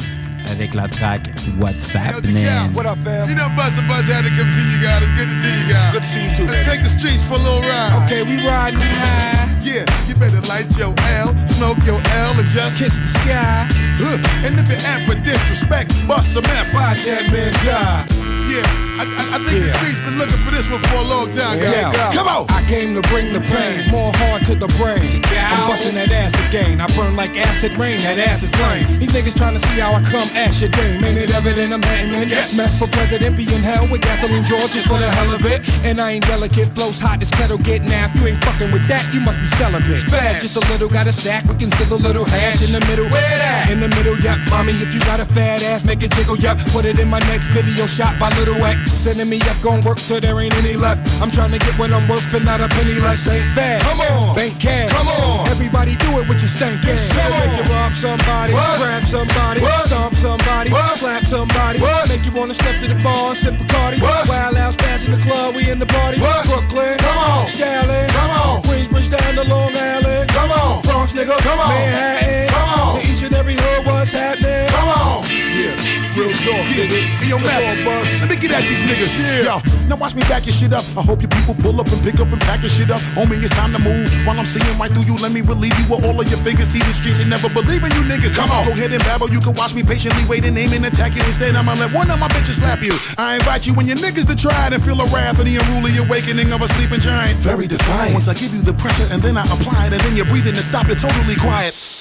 S4: Avec la track WhatsApp
S27: Yeah, what up, fam? You know, Buzzer Buzz had to come see you guys. It's good to see you guys. Good to see you too. Let's take the streets for a little ride. Okay, we riding high. Yeah, you better light your L, smoke your L, and just kiss the sky. Huh. And if you're at for disrespect, bust some F. Fight that man die. Yeah, I, I, I think the streets been looking for this one for a long time, guys.
S28: Yeah.
S27: Come on.
S28: I came to bring the pain, more hard to the brain. I'm busting that ass again. I burn like acid rain, that ass is flame. These niggas trying to see how I come ash your game. Ain't it evident I'm hitting it?
S27: Yes.
S28: Mess for president, be in hell with gasoline George just for the hell of it. And I ain't delicate, flows hot as kettle get napped. You ain't fucking with that, you must be celibate. Spaz, just a little, got a sack, we can sizzle a little hash in the middle. Where that? In the middle, yep. Mommy, if you got a fat ass, make it jiggle, yep. Put it in my next video shot by Little X. Sending me up, gon' work till there ain't any left. I'm trying to get what I'm worth and not a penny less. Ain't fast. Come on. Bank cash. Come on. Everybody do it with your stank ass. Make you rob somebody, grab somebody, stomp somebody, slap somebody. Make you wanna step to the bar, sip a Cardi. Wild out, spaz in the club, we in the party. Brooklyn. Come on. Shaolin. Come on. Queensbridge down to Long Island. Come on. Bronx nigga. Come on. Manhattan. Come on. To each and every hood, what's happening? Come on.
S27: Yeah, real talk, nigga. Hey, yo, Matt, let me get at these niggas. Yo, now watch me back your shit up. I hope you people pull up and pick up and pack your shit up. Homie, it's time to move. While I'm seeing right through you, let me relieve you with all of your figures. See the streets and never believe in you niggas. Come on, go ahead and babble. You can watch me patiently wait and aim and attack you. Instead, I'ma let one of my bitches slap you. I invite you and your niggas to try it and feel the wrath of the unruly awakening of a sleeping giant. Very defiant. Once I give you the pressure and then I apply it and then you're breathing and stop it totally quiet.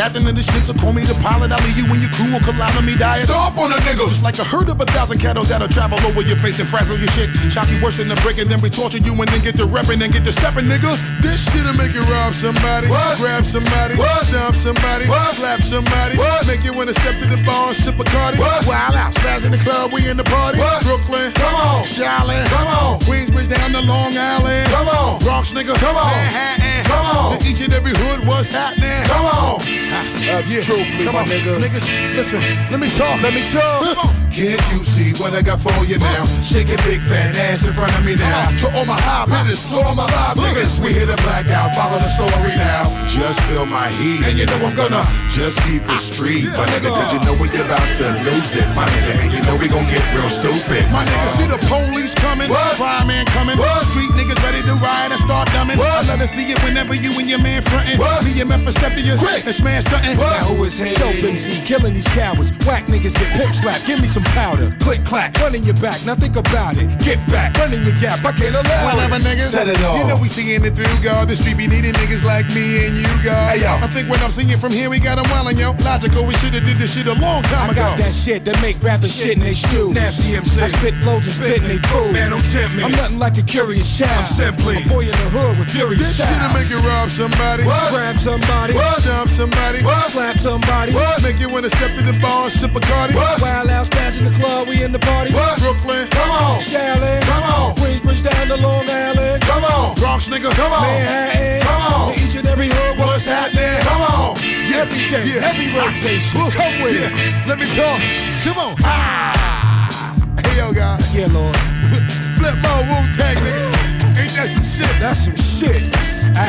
S27: Captain of the ship, so call me the pilot. I'll leave you and your crew will collide on me diet. Stop on a nigga! Just like a herd of a thousand cattle that'll travel over your face and frazzle your shit. Chop you worse than a brick and then we torture you and then get to repping and get to stepping, nigga. This shit'll make you rob somebody, grab somebody, stomp somebody, slap somebody, make you wanna step to the bar and sip a Cardi. Wild out, spaz in the club, we in the party. Brooklyn, come on, Shaolin, come on, Queensbridge down to Long Island, come on, Bronx nigga, come on, Manhattan, come on, to each and every hood, what's happening? Come on.
S28: That's truthfully,
S27: Come
S28: my
S27: on,
S28: nigga.
S27: Niggas, listen, let me talk.
S28: Let me talk.
S27: Can't you see what I got for you now? Shake your big fat ass in front of me now. To all my high hitters, to all my live niggas, we hit a blackout. Follow the story now. Just feel my heat, and you know I'm gonna just keep it ah. street, my nigga. Cause you know we about to lose it, my nigga. And you know we gon' get real stupid, my nigga. See the police coming, fireman coming, street niggas ready to ride and start dumbing. I love to see it whenever you and your man frontin'. Me and Memphis step to you and smash something.
S28: Now who is here? Dope MC, killing these cowards. Whack niggas get pimp slapped. Give me some powder. Click clack, run in your back. Now think about it. Get back, run in your gap. I can't allow it.
S27: Whatever,
S28: it.
S27: niggas. You know we seeing it through, God. The street be needing niggas like me and you, God.
S28: Hey, yo.
S27: I think when I'm seeing from here, we got them wildin', yo. Logical, we should've did this shit a long time
S28: I
S27: ago.
S28: got that shit that make rappers shit in they shoes. Nasty MC. I spit flows and spit in they food. Man, don't tempt me. I'm nothing like a curious child. I'm simply a boy in the hood with furious
S29: This shit'll make you rob somebody.
S28: Grab somebody.
S29: Stomp somebody.
S28: Slap somebody.
S29: Make you wanna step to the bar and sip a Cardi.
S28: Wild out smash in the club, we in the party.
S29: Brooklyn, come on.
S28: Shaolin,
S29: come on.
S28: Queensbridge down to Long Island,
S29: come on. Bronx nigga, come on.
S28: Manhattan,
S29: come on.
S28: Each and every hood, what's happening?
S29: Come on.
S28: Yeah, every day,
S29: Yeah.
S28: heavy rotation. Come with
S29: yeah.
S28: it.
S29: Let me talk. Come on. Ah. Hey yo, guys.
S28: Yeah, Lord.
S29: Flip my Wu Tang, nigga.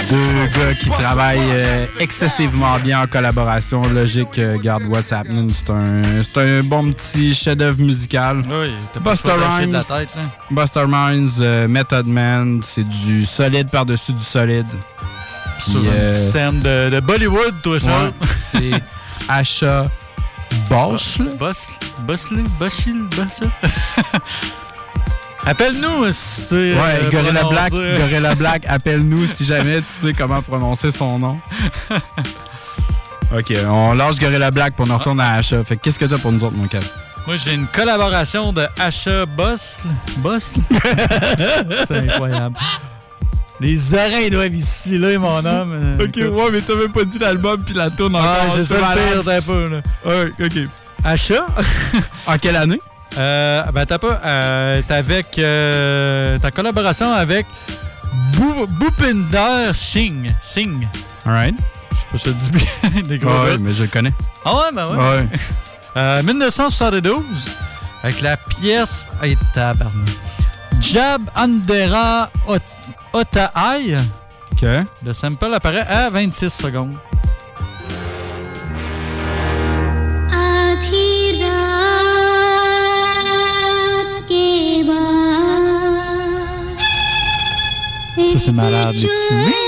S4: Deux gars qui travaillent euh, excessivement bien en collaboration. Logique, euh, garde What's Happening. C'est un, c'est un bon petit chef-d'œuvre musical.
S5: Oui,
S4: Buster Rhymes,
S5: la tête, là.
S4: Buster Rhymes, euh, Method Man, c'est du solide par-dessus du solide.
S5: Sur
S4: Puis,
S5: une
S4: euh,
S5: scène de, de Bollywood, toi, Charles.
S4: ouais, c'est Asha Bosch.
S5: Bosley, Boschil, Bosch. Appelle-nous si c'est.
S4: Ouais,
S5: euh,
S4: Gorilla. Black, Gorilla Black, appelle-nous si jamais tu sais comment prononcer son nom. Ok, on lâche Gorilla Black pour nous retourner à Asha. Fait que qu'est-ce que t'as pour nous autres, mon cap?
S5: Moi, j'ai une collaboration de Asha Boss. Boss? c'est incroyable. Les oreilles doivent ici, là, mon homme.
S4: Ok, ouais, mais t'as même pas dit l'album puis la tourne
S5: Ouais,
S4: encore.
S5: c'est ça le pire, t'as un peu, là.
S4: Ouais, ok.
S5: Asha?
S4: en quelle année?
S5: Euh, ben, t'as pas. Euh, t'es avec. Euh, ta collaboration avec Bou- Bhupinder Singh. Singh.
S4: Alright.
S5: Je sais pas si je dis bien. Des gros
S4: Ouais, mais je le connais.
S5: Ah ouais, ben ouais.
S4: Ouais.
S5: Euh, 1972, avec la pièce. Hey, tabarnak. Jab Andera Ot- Otaai.
S4: Ok.
S5: Le sample apparaît à 26 secondes. C'est malade, les petits.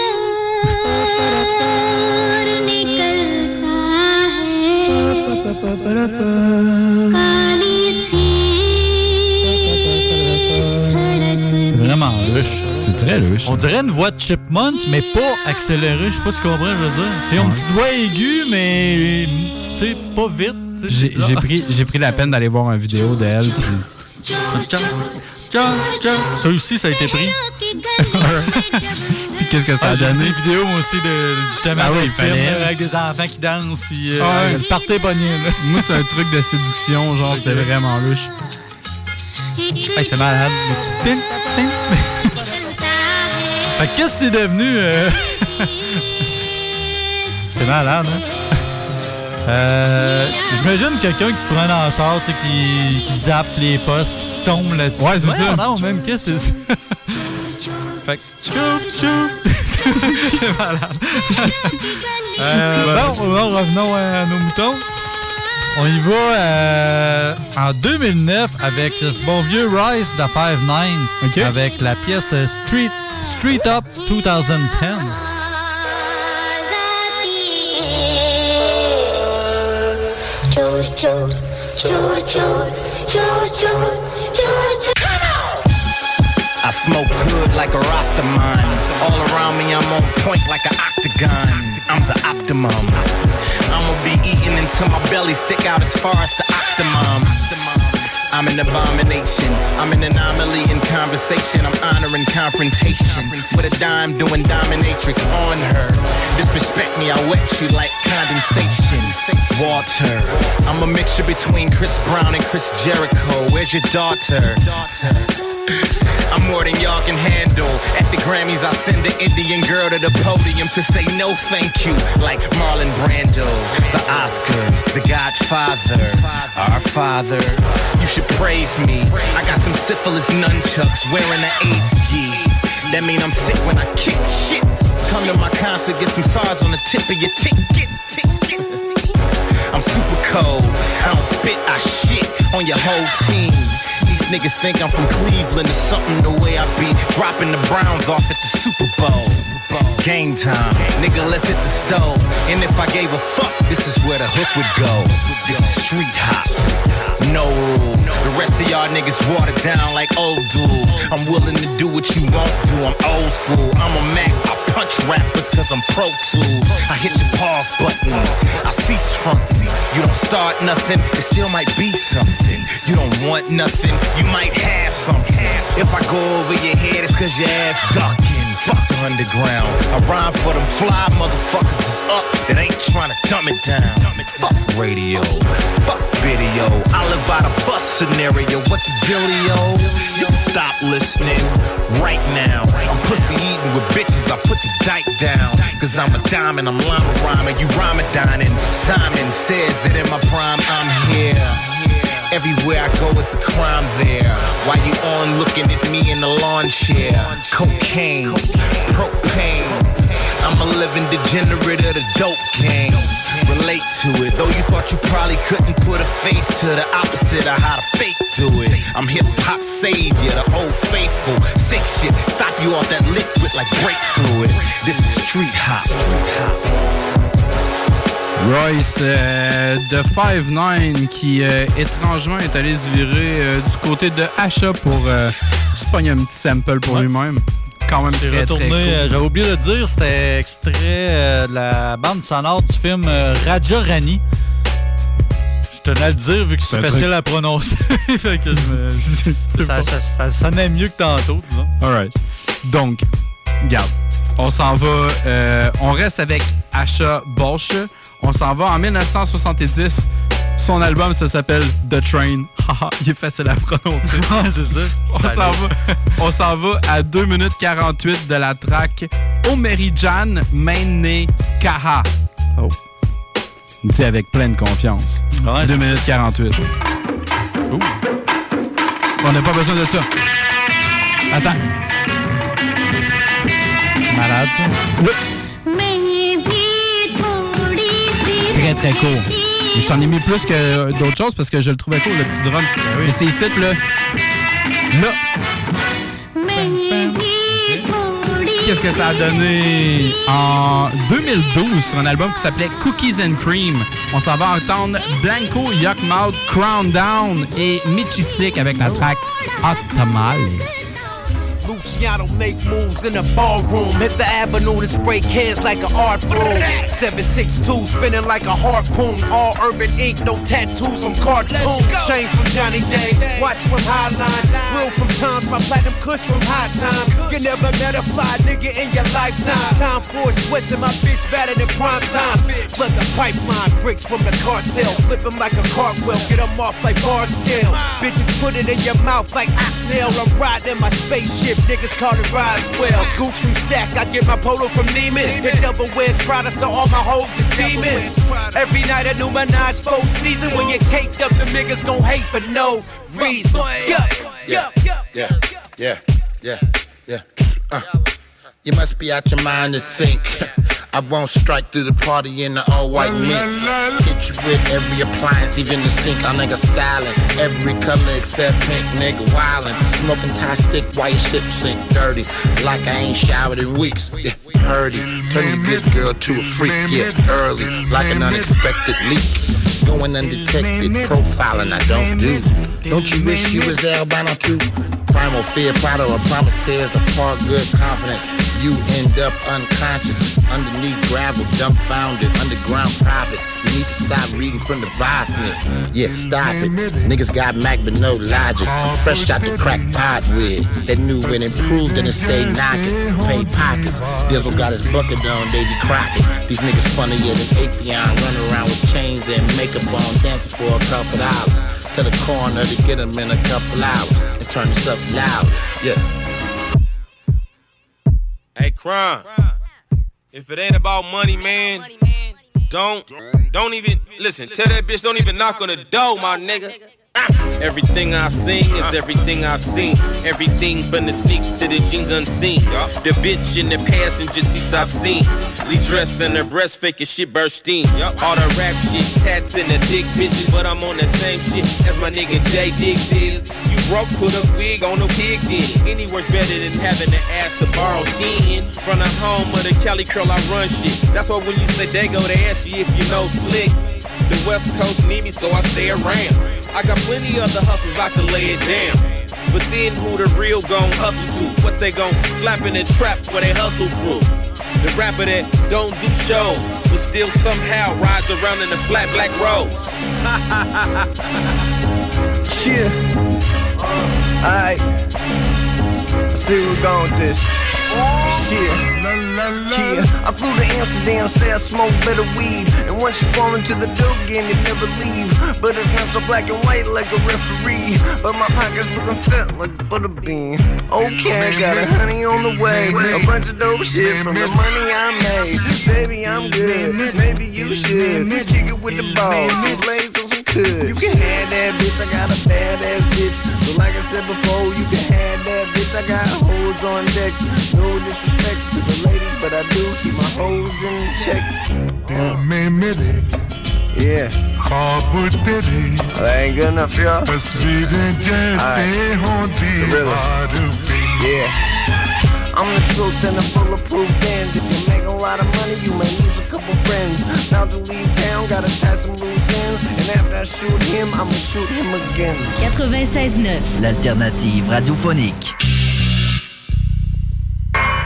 S5: C'est vraiment ruche.
S4: C'est très ruche.
S5: On dirait une voix de Chipmunks, mais pas accélérée. Je sais pas si tu comprends, je veux dire. T'sais, on me ouais. dit voix aiguë, mais pas vite.
S4: J'ai pris, pris la peine d'aller voir une vidéo d'elle.
S5: Ça aussi, ça a été pris.
S4: Puis qu'est-ce que ça a
S5: Ah, j'ai
S4: donné?
S5: des vidéos, moi aussi, de, justement,
S4: Ah oui,
S5: avec des enfants qui dansent, puis euh,
S4: Ah ouais. Moi, c'était un truc de séduction, genre, c'était vraiment louche.
S5: Hey, c'est malade. Le petit fait qu'est-ce que c'est devenu? euh? c'est malade, hein? Euh, J'imagine quelqu'un qui se prend dans le tu sais, qui, qui zappe les postes, qui tombe là-dessus.
S4: Ouais, c'est ça.
S5: Non, man, qu'est-ce que c'est? Ça? fait que, c'est malade. Euh, bon, bon, revenons à nos moutons. On y va euh, en 2009 avec ce bon vieux Rise de 5-9 avec la pièce Street, Street Up 2010.
S30: I smoke hood like a Rastaman. All around me, I'm on point like an octagon. I'm the optimum. I'ma be eating until my belly stick out as far as the optimum. I'm an abomination. I'm an anomaly in conversation. I'm honoring confrontation. With a dime doing dominatrix on her. Disrespect me, I wet you like condensation. Water. I'm a mixture between Chris Brown and Chris Jericho. Where's your daughter? I'm more than y'all can handle. At the Grammys, I send the Indian girl to the podium to say no thank you, like Marlon Brando. The Oscars, The Godfather, our Father. You should praise me. I got some syphilis nunchucks wearing an AIDS gi. That mean I'm sick when I kick shit. Come to my concert, get some SARS on the tip of your ticket. ticket. I'm super cold. I don't spit, I shit on your whole team. These niggas think I'm from Cleveland or something the way I be dropping the Browns off at the Super Bowl. Game time, nigga, let's hit the stove. And if I gave a fuck, this is where the hook would go. Street hop, no rules. The rest of y'all niggas watered down like old dudes. I'm willing to do what you won't do. I'm old school. I'm a Mac. I punch rappers cause I'm pro tools. I hit the pause button. I cease from you don't start nothing, it still might be something. You don't want nothing, you might have something. If I go over your head, it's cause your ass ducking. Fuck underground. I rhyme for them fly motherfuckers that's up that ain't trying to dumb it down. Fuck radio, fuck video. I live by the bus scenario. What the dealio? You stop listening right now. I'm pussy eating with bitches. I put the dike down. Cause I'm a diamond, I'm llama rhyming. You rhyming dining. Simon says that in my prime I'm here. Everywhere I go, it's a crime there. Why you on looking at me in the lawn chair? Cocaine, propane. I'm a living degenerate of the dope game. Relate to it, though you thought you probably couldn't put a face to the opposite of how to fake do it. I'm hip hop savior, the old faithful. Sick shit, stop you off that liquid like brake fluid. This is street hop.
S4: Royce euh, de 5-9 qui euh, étrangement est allé se virer euh, du côté de Asha pour euh, se pogner un petit sample pour lui-même. Quand même très,
S5: retourné,
S4: cool.
S5: euh, j'avais oublié de dire, c'était extrait euh, de la bande sonore du film euh, Raja Rani. Je tenais à le dire vu que c'est facile
S4: truc.
S5: à prononcer. Fait que je me- ça, ça- ça sonnait mieux que tantôt, disons.
S4: Alright. Donc, regarde. On s'en va. on reste avec Asha Bolsche. On s'en va en 1970. Son album, ça s'appelle The Train. Haha, Il est facile à prononcer.
S5: Ouais, c'est ça.
S4: On s'en va, on s'en va à 2 minutes 48 de la track Omerijan Maine Kaha. Oh. Dit avec pleine confiance. 2 minutes 48. On n'a pas besoin de ça. Attends.
S5: C'est malade, ça.
S4: Très très court. Je t'en ai mis plus que d'autres choses parce que je le trouvais court, le petit drum. Mais c'est ici, là. Là. Qu'est-ce que ça a donné? En 2012 sur un album qui s'appelait Cookies and Cream? On s'en va entendre Blanco, Yuckmouth, Crown Down et Mitchy Slick avec la track Hot Tamales.
S22: Luciano make moves in the ballroom. Hit the avenue and spray cans like an art room. 762 spinning like a harpoon. All urban ink, no tattoos from cartoons. Chain from Johnny Day, watch from Highline. Grill from Tom's, my platinum kush from High Time. You never met a fly nigga in your lifetime. Time for sweats and my bitch better than prime time. Flood the pipeline, bricks from the cartel. Flip 'em like a cartwheel, get 'em off like bar scale. Bitches put it in your mouth like oxtail. I'm riding in my spaceship, niggas call it Roswell. Gooch from Sack, I get my polo from Neiman. The devil wears Prada, so all my hoes is demons. Every night a new Minaj full season. When you're caked up, the niggas gon' hate for no reason. Yeah, yeah,
S29: Yeah, yeah, yeah, yeah. Uh, you must be out your mind to think. I won't strike through the party in the all white mink. Hit you with every appliance, even the sink. Our nigga styling. Every color except pink, nigga wildin'. Smoking tie stick your ship sink dirty. Like I ain't showered in weeks. Hurdy. Turn your good girl to a freak, yeah, early. Like an unexpected leak. Going undetected, profiling I don't do. Don't you wish you was albino too? Primal fear, pride or a promise tears apart good confidence. You end up unconscious, underneath gravel, dumbfounded, underground prophets. You need to stop reading from the Bible. Mm-hmm. Yeah, stop it. Niggas got Mac but no logic. I'm fresh out the crack pot with. That new and improved and it stay knocking. Paid pockets. Dizzle got his bucket on Davy Crockett. These niggas funnier than Afion, running around with chains and makeup on, dancing for a couple hours. To the corner to get them in a couple hours and turn this up loud. Yeah.
S19: Hey, crime. If it ain't about money, man, don't, don't even listen. Tell that bitch, don't even knock on the door, my nigga. Everything I sing is uh-huh. everything I've seen. Everything from the sneaks to the jeans unseen. The bitch in the passenger seats I've seen. Lee dress and her breast fake as shit bursting. All the rap shit, tats and the dick bitches, but I'm on the same shit as my nigga J Diggs is. You broke, put a wig on a pig then. Anywhere's better than having to ask to borrow 10. From the home of the Cali curl, I run shit. That's why when you say they go, they ask you if you know slick. The West Coast need me, so I stay around. I got plenty other hustles, I can lay it down. But then who the real gon' hustle to? What they gon' slap in the trap where they hustle from? The rapper that don't do shows, but still somehow rides around in the flat black rose.
S31: Cheer. Alright. see we're going with this. Yeah, I flew to Amsterdam, say I smoke better weed. And once you fall into the dope game, you never leave. But it's not so black and white like a referee. But my pockets looking fat like butterbean. Okay, got a honey on the way. A bunch of dope shit from the money I made. Baby, I'm good. Maybe you should kick it with the balls. Lays on some cuds. You can have that bitch. I got a badass bitch. So like I said before, you can have that bitch. I got hoes on deck. No disrespect to the ladies, but I do keep my hoes in check. Yeah. That ain't good enough, y'all. Yeah. I'm the truth and a bulletproof bands. If you make a lot of money, you may lose a couple friends. Now to leave town, gotta tie some loose ends. And after I shoot him, I'ma shoot him again.
S32: 96.9.
S33: L'alternative radiophonique.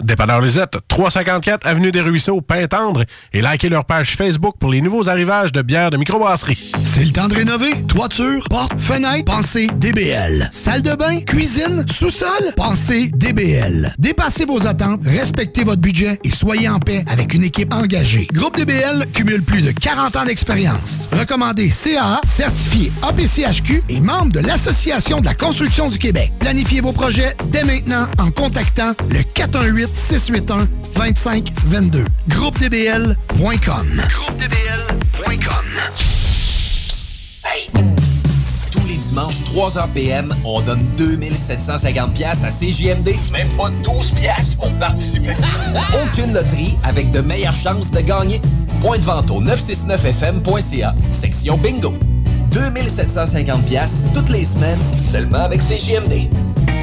S14: Dépanneur Lisette, 354 Avenue des Ruisseaux, Pintendre, et likez leur page Facebook pour les nouveaux arrivages de bières de microbrasserie.
S15: C'est le temps de rénover. Toiture, porte, fenêtre, pensez DBL. Salle de bain, cuisine, sous-sol, pensez DBL. Dépassez vos attentes, respectez votre budget et soyez en paix avec une équipe engagée. Groupe DBL cumule plus de 40 ans d'expérience. Recommandé CAA, certifié APCHQ et membre de l'Association de la construction du Québec. Planifiez vos projets dès maintenant en contactant le 418 681 2522. GroupeDBL.com.
S34: Tous les dimanches, 3h PM, on donne 2750 pièces à CJMD. Même pas 12 pièces pour participer. Aucune loterie avec de meilleures chances de gagner. Point de vente au 969fm.ca, section bingo. 2750 pièces toutes les semaines, seulement avec CJMD.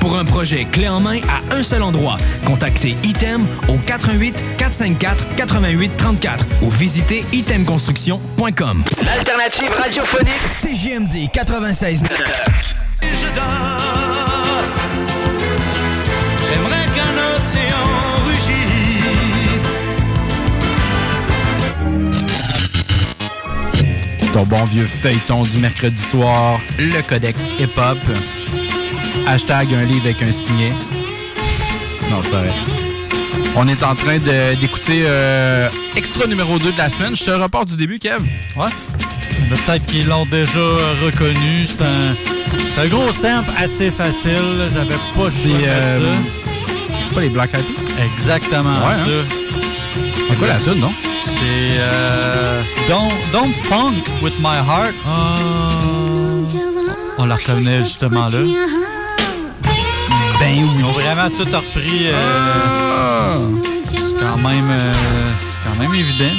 S24: Pour un projet clé en main à un seul endroit, contactez Item au 88 454 88 34 ou visitez itemconstruction.com.
S32: L'alternative radiophonique.
S24: CGMD 96.
S35: J'aimerais qu'un océan rugisse.
S4: Ton bon vieux feuilleton du mercredi soir, le codex hip-hop. Hashtag un livre avec un signet. Non, c'est pas vrai. On est en train d'écouter euh, extra numéro 2 de la semaine. Je te reporte du début, Kev.
S5: Ouais. Peut-être qu'ils l'ont déjà reconnu. C'est un, c'est un gros sample assez facile. J'avais pas mettre
S4: euh,
S5: ça.
S4: C'est pas les Black Eyed Peas?
S5: Exactement
S4: Ouais,
S5: ça.
S4: hein? C'est quoi la tune, non?
S5: C'est euh, Don't, Don't Funk With My Heart. On la reconnaît justement là. Ben oui. Ils ont vraiment tout repris. euh, C'est quand même euh, c'est quand même évident.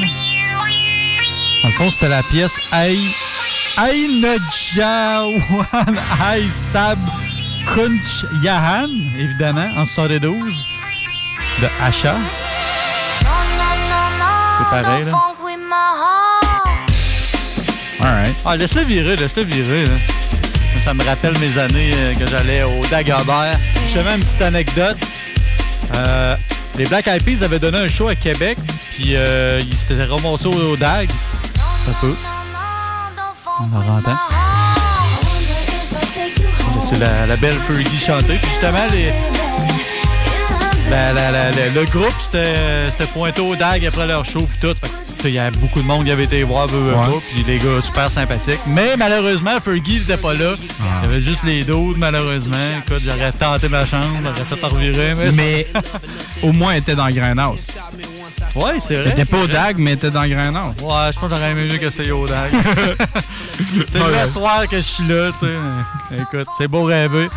S5: le fond, c'était la pièce Aï... Aïnajawan Aï Sab Kunch Yahan, évidemment, en 72, de Asha. C'est pareil, là.
S4: Alright.
S5: Ah, laisse-le virer, laisse-le virer. là. Ça me rappelle mes années euh, que j'allais au Dagobert. Justement, une petite anecdote. Euh, les Black Eyed Peas avaient donné un show à Québec, puis euh, ils s'étaient remontés au, Dag. Un peu. On va rentrer. C'est la, la belle Fergie chanter. Puis justement, le groupe s'était pointé au DAG après leur show puis tout. Il y avait beaucoup de monde qui avait été voir pas, puis les gars super sympathiques. Mais malheureusement, Fergie n'était pas là. Il y avait juste les dos, malheureusement. Écoute, j'aurais tenté ma chance, j'aurais fait revirer. Mais,
S4: au moins, elle était dans Grindhouse.
S5: Ouais, c'est vrai. C'est
S4: pas au. DAG, mais elle était dans Grindhouse.
S5: Ouais, je pense que j'aurais aimé mieux qu'essayer au DAG. c'est le soir que je suis là, tu sais. Écoute, c'est beau rêver.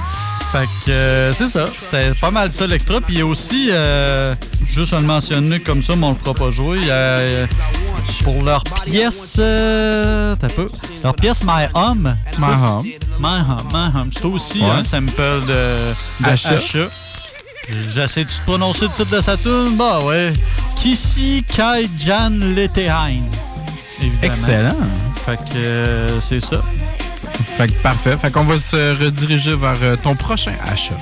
S5: Fait que euh, c'est ça. C'était pas mal ça l'extra. Puis il y a aussi, euh, juste à le mentionner comme ça, mais on le fera pas jouer. Euh, pour leur pièce. Euh, t'as peu. Leur pièce My Home.
S4: My Home.
S5: My Home. My Home. C'est aussi
S4: Ouais.
S5: un sample de, de
S4: Asha.
S5: Asha. J'essaie de prononcer le titre de sa tune. Bah ouais. Kissy Kai Jan Letehain. Évidemment.
S4: Excellent.
S5: Fait que c'est ça.
S4: Fait que parfait. Fait qu'on va se rediriger vers euh, ton prochain achat.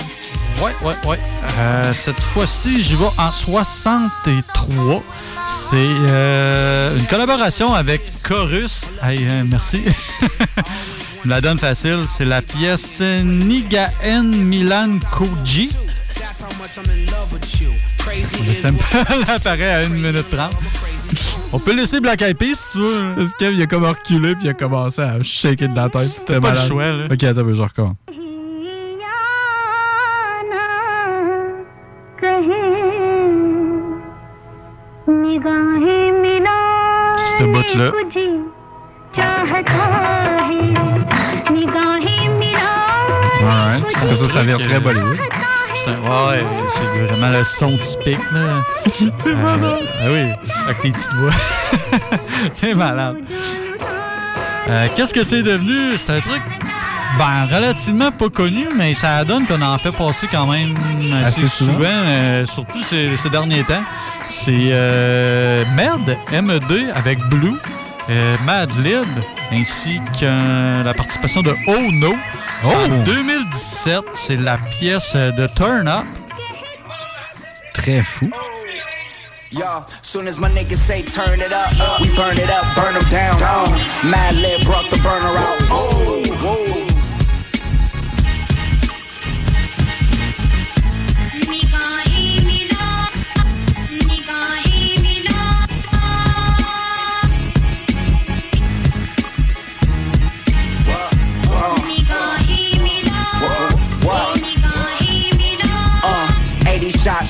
S5: Ouais, ouais, ouais. Euh, cette fois-ci, j'y vais en 63. C'est euh, une collaboration avec Chorus. Hey, euh, merci. Je me la donne facile. C'est la pièce Nigaen Milan Koji. Le sample apparaît à 1 minute 30. On peut laisser Black Eyed Peas si tu veux.
S4: Parce qu'il il a comme reculé puis il a commencé à shaker de la tête. C'était
S5: pas le
S4: malade.
S5: choix, là.
S4: Ok, attends, je recommence.
S5: Ce bout-là.
S4: Alright. Ça, ça vient très Bollywood.
S5: C'est un- ouais, c'est vraiment le son typique. là.
S4: C'est
S5: malade. Ah oui, avec les petites voix. c'est malade. Euh, Qu'est-ce que c'est devenu? C'est un truc ben, relativement pas connu, mais ça donne qu'on en fait passer quand même assez,
S4: Assez
S5: souvent,
S4: souvent.
S5: euh, surtout ces, ces derniers temps. C'est euh, Med, MED avec Blue, euh, Madlib, ainsi que la participation de Oh No.
S4: Oh!
S5: 2017, c'est la pièce de Turn Up.
S4: Très fou.
S30: Yo, soon as my niggas say turn it up, we burn it up, burn them down. Uh, Mad Lib brought the burner out. Oh,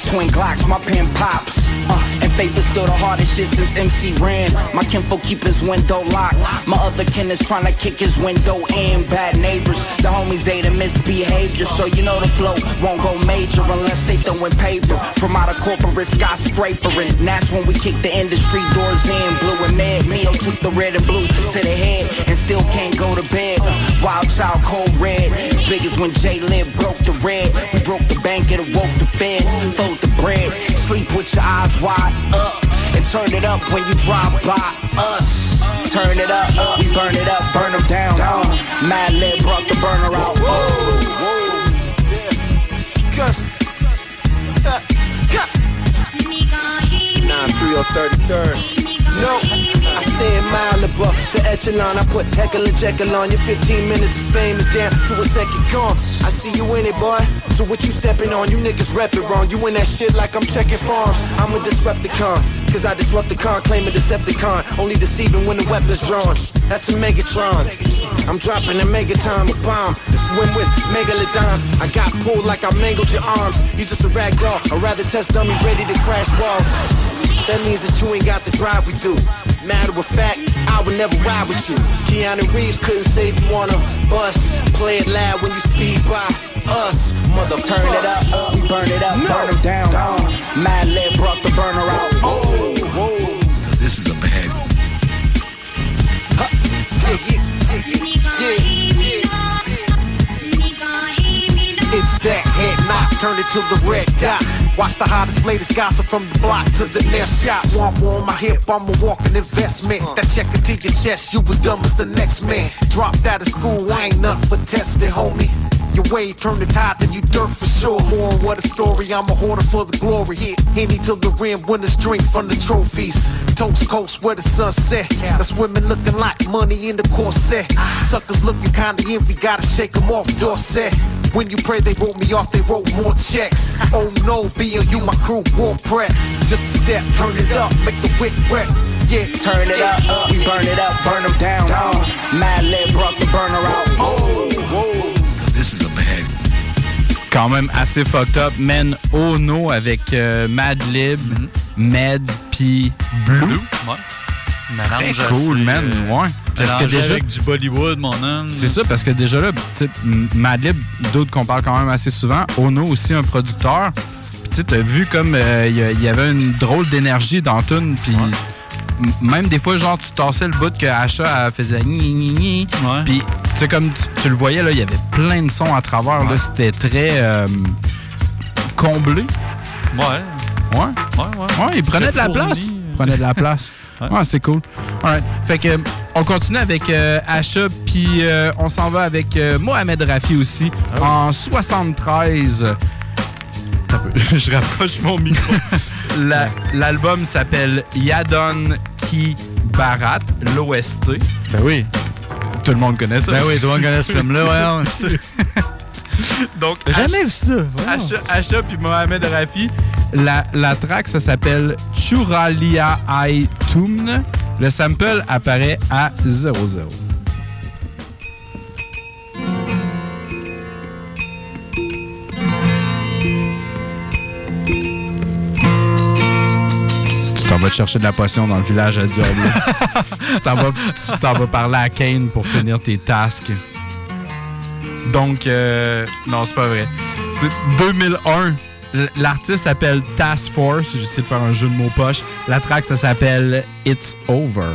S30: twin Glocks, my pen pops. Uh, faith is still the hardest shit since MC ran. My kinfolk keep his window locked. My other kin is trying to kick his window in. Bad neighbors, the homies they the misbehavior. So you know the flow won't go major unless they throwing paper from out of corporate skyscraper. And that's when we kick the industry doors in. Blue and mad, Mio took the red and blue to the head and still can't go to bed. Wild child, cold red, as big as when Jay Lib broke the red. We broke the bank, it awoke the feds, fold the bread. Sleep with your eyes wide up and turn it up when you drive by us. Turn it up, uh, we burn it up, burn them down. Uh, Mad Lib brought the burner out.
S36: Disgusting. Nine three oh or thirty third. No, I stay in Malibu, the echelon. I put heckle and jekyll on. Your 15 minutes of fame is down to a second gone. I see you in it, boy. So what you stepping on? You niggas rep it wrong. You in that shit like I'm checking farms. I'm a Disrupticon. Cause I disrupt the con, claim a Decepticon. Only deceiving when the weapon's drawn. That's a Megatron. I'm dropping a megaton, a bomb. To swim with megalodons. I got pulled like I mangled your arms. You just a rag doll. I'd rather test dummy ready to crash walls. That means that you ain't got the drive we do. Matter of fact, I would never ride with you. Keanu Reeves couldn't save you on a bus. Play it loud when you speed by us, mother.
S30: Turn it up, we burn it up, burn them down. Mad Lib brought the burner out. Oh,
S36: turn it to the red dot. Watch the hottest, latest gossip from the block to the next shop. Want more on my hip, I'm a walking investment. That check into your chest, you was dumb as the next man. Dropped out of school, I ain't nothing for testing, homie. Your way turn the tide, then you dirt for sure. More what a story, I'm a hoarder for the glory. Hit Henny to the rim, winners drink from the trophies. Toast coast where the sun set. That's women looking like money in the corset. Ah. Suckers looking kinda envy, gotta shake them off, Dorset. When you pray, they wrote me off, they wrote more checks. Oh no, you my crew, war prep. Just a step, turn it up, make the wick wet. Yeah,
S30: Turn it up, we burn it up, burn them down. Uh, Mad Lib brought the burner out. Oh,
S4: This is a bad. Quand même assez fucked up. Men Ono avec euh, Madlib, Med puis Blue?
S5: Ouais.
S4: Très cool, man.
S5: euh,
S4: Ouais. Parce que déjà,
S5: avec du Bollywood, mon homme.
S4: c'est ça, parce que déjà là, tu sais, M- Madlib, d'autres qu'on parle quand même assez souvent. Ono aussi, un producteur. Puis tu sais, t'as vu comme euh, il y il y, avait une drôle d'énergie dans Tune. Puis même des fois, genre, tu tassais le bout que Asha faisait gni gni. Puis tu sais, comme tu, tu le voyais, là, il y avait plein de sons à travers. là. C'était très euh, comblé.
S5: Ouais.
S4: Ouais.
S5: Ouais, ouais.
S4: Ouais, il prenait de la
S5: Fourni.
S4: place. Prenait de la place. Ouais, c'est cool. Alright. Fait que, on continue avec euh, Asha, puis euh, on s'en va avec euh, Mohamed Rafi aussi. En 73. Attends un peu, Je rapproche mon micro. La- L'album s'appelle Yadon Ki Barat, l'OST.
S5: Ben oui.
S4: Tout le monde connaît ça.
S5: Ben oui, tout le monde connaît ce film-là, ouais.
S4: Donc,
S5: J'ai jamais vu ça.
S4: Asha, Asha puis Mohamed Rafi. La, la track, ça s'appelle Churalia Ai Tumn. Le sample apparaît à 0-0. Tu t'en vas te chercher de la potion dans le village à Diablo. tu t'en vas, tu t'en vas parler à Kane pour finir tes tasks. Donc, euh, non, c'est pas vrai. C'est 2001. L- L'artiste s'appelle Task Force. J'essaie de faire un jeu de mots poche. La track, ça s'appelle It's Over.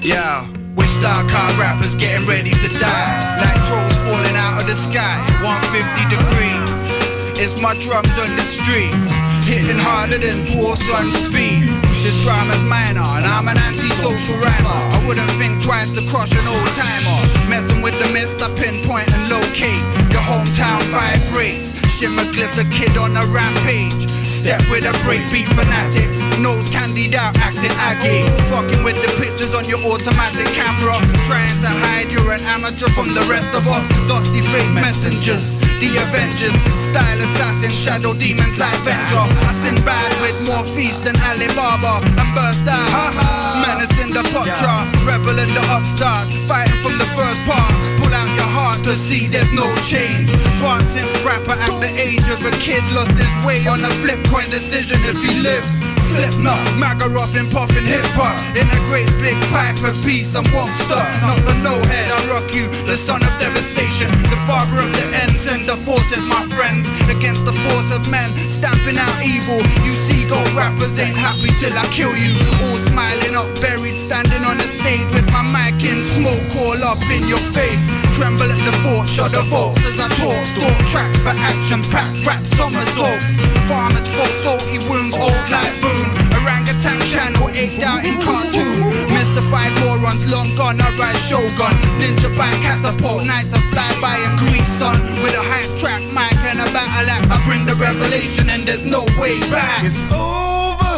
S37: Yeah, we star car rappers getting ready to die. Like crows falling out of the sky, 150 degrees. It's my drums on the streets, hitting harder than dwarfs on speed. This drama's minor, and I'm an anti-social rhymer. I wouldn't think twice to crush an old timer. Messing with the mist, I pinpoint and locate. Your hometown vibrates. Shimmer glitter kid on a rampage. Step with a breakbeat fanatic. Nose candied out, acting aggy. Fucking with the pictures on your automatic camera. Trying to hide you're an amateur from the rest of us. Dusty fake messengers. The Avengers. Style assassin, shadow demons like Vendor. I sin bad with more feast than Alibaba. And burst out. Menace in the chart. Rebel in the upstarts. Fighting from the first part. Pull out your heart to see there's no change. Part since rapper at the age of a kid lost his way on a flip coin decision if he lives. Slipknot, Magaroff and puffin' hip hop in a great big pipe of peace. I'm won't stop, not the no head. I rock you, the son of devastation, the father of the ends and the forces, my friends, against the force of men, stamping out evil. You see, go rappers ain't happy till I kill you. All smiling up, buried, standing on the stage with my mic in smoke all up in your face. Tremble at the fort, shudder vaults as I talk. Stalk tracks for action, pack rap somersaults. Farmers folk, salty wounds, old like boom. Orangutan channel, eight out in cartoon. Mystified morons, long gone, I ride shogun. Ninja bike, catapult, night to fly by and grease sun. With a hype track mic and a battle act, I bring the revelation and there's no way back. It's over.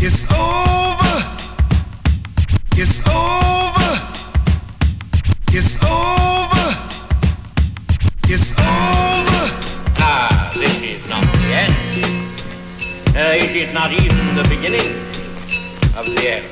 S37: It's over. It's over. It's over.
S38: Not even the beginning of the end.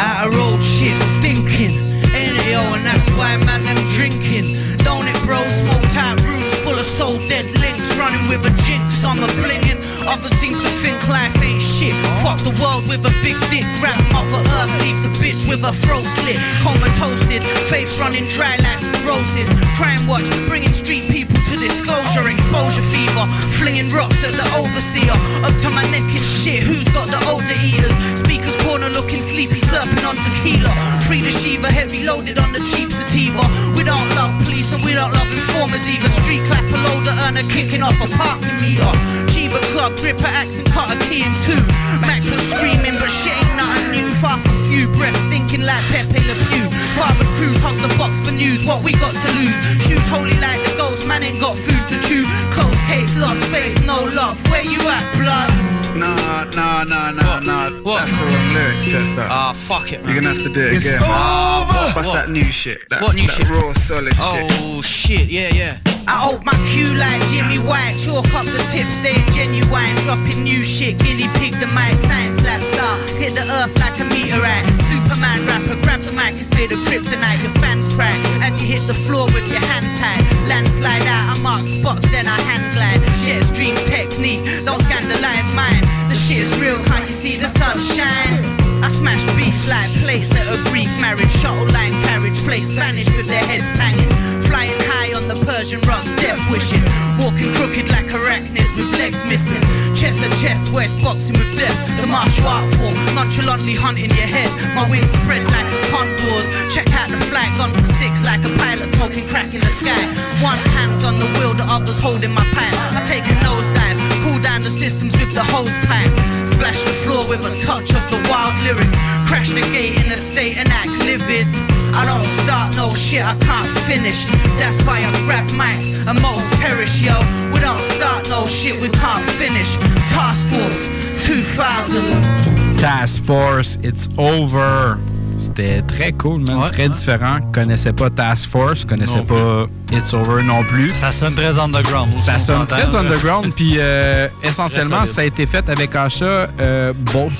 S39: Of road shit stinking. It? And that's why man them drinking. Don't it bro? Smoke tight rooms full of soul dead links. Running with a jinx, I'm a blinging. Others seem to think life ain't shit. Fuck the world with a big dick. Grab of earth, leave the bitch with a throat slit. Coma toasted, face running dry like cirrhosis. Crime watch, bringing street people to disclosure. Exposure fever, flinging rocks at the overseer. Up to my neck in shit, who's got the older eaters? Speakers corner looking sleepy, slurping on tequila. Free the Shiva, heavy loaded on the cheap sativa. We don't love police and we don't love informers either. Street clapper loader, earner kicking off a parking meter. Chiba club, gripper axe and cut a key in two. Max was screaming, but shit ain't nothing new. Far for few, breath stinking like Pepe Le Pew. Father Cruz, hug the box for news. What we got to lose? Shoes holy like the ghost, man ain't got food to chew. Close case, lost faith, no love. Where you at, blood?
S40: Nah, nah, nah, nah, nah. That's the wrong lyrics, Chester.
S39: Ah, fuck it, man.
S40: You're gonna have to do it
S39: It's
S40: again.
S39: over.
S40: What's
S39: What?
S40: that new shit? That,
S39: What new
S40: that
S39: shit?
S40: raw, solid shit.
S39: Oh shit, yeah, yeah. I hope my cue like Jimmy White, chalk up the tips, stay genuine, dropping new shit, guinea pig the mic, science lab star, hit the earth like a meteorite, Superman rapper, grab the mic, made of kryptonite, your fans cry, as you hit the floor with your hands tied, landslide out, I mark spots, then I hand glide, jet stream technique, don't scandalize mine, the shit is real, can't you see the sunshine? I smash beats like plates at a Greek marriage, shuttle line carriage, flakes vanish with their heads hanging. Flying high on the Persian rugs, death wishing. Walking crooked like arachnids with legs missing. Chest to chest, west boxing with death. The martial art form, nonchalantly hunting your head. My wings spread like condor's. Check out the flag, gone for six like a pilot smoking crack in the sky. One hand's on the wheel, the other's holding my pipe. I take a nosedive, cool down the systems with the hose pipe. Splash the floor with a touch of the wild lyrics. Crash the gate in a state and act livid. I don't start no shit I can't finish. That's why I grab mics and most perish, yo. We don't start no shit we can't finish. Task Force 2000.
S4: Task Force, It's Over. C'était très cool, man. très différent. Connaissais pas Task Force, connaissais
S5: Non
S4: pas It's Over non plus.
S5: Ça sonne très underground. aussi,
S4: Ça
S5: on
S4: sonne très underground, puis euh, essentiellement, ça a été fait avec Asha euh, Boss.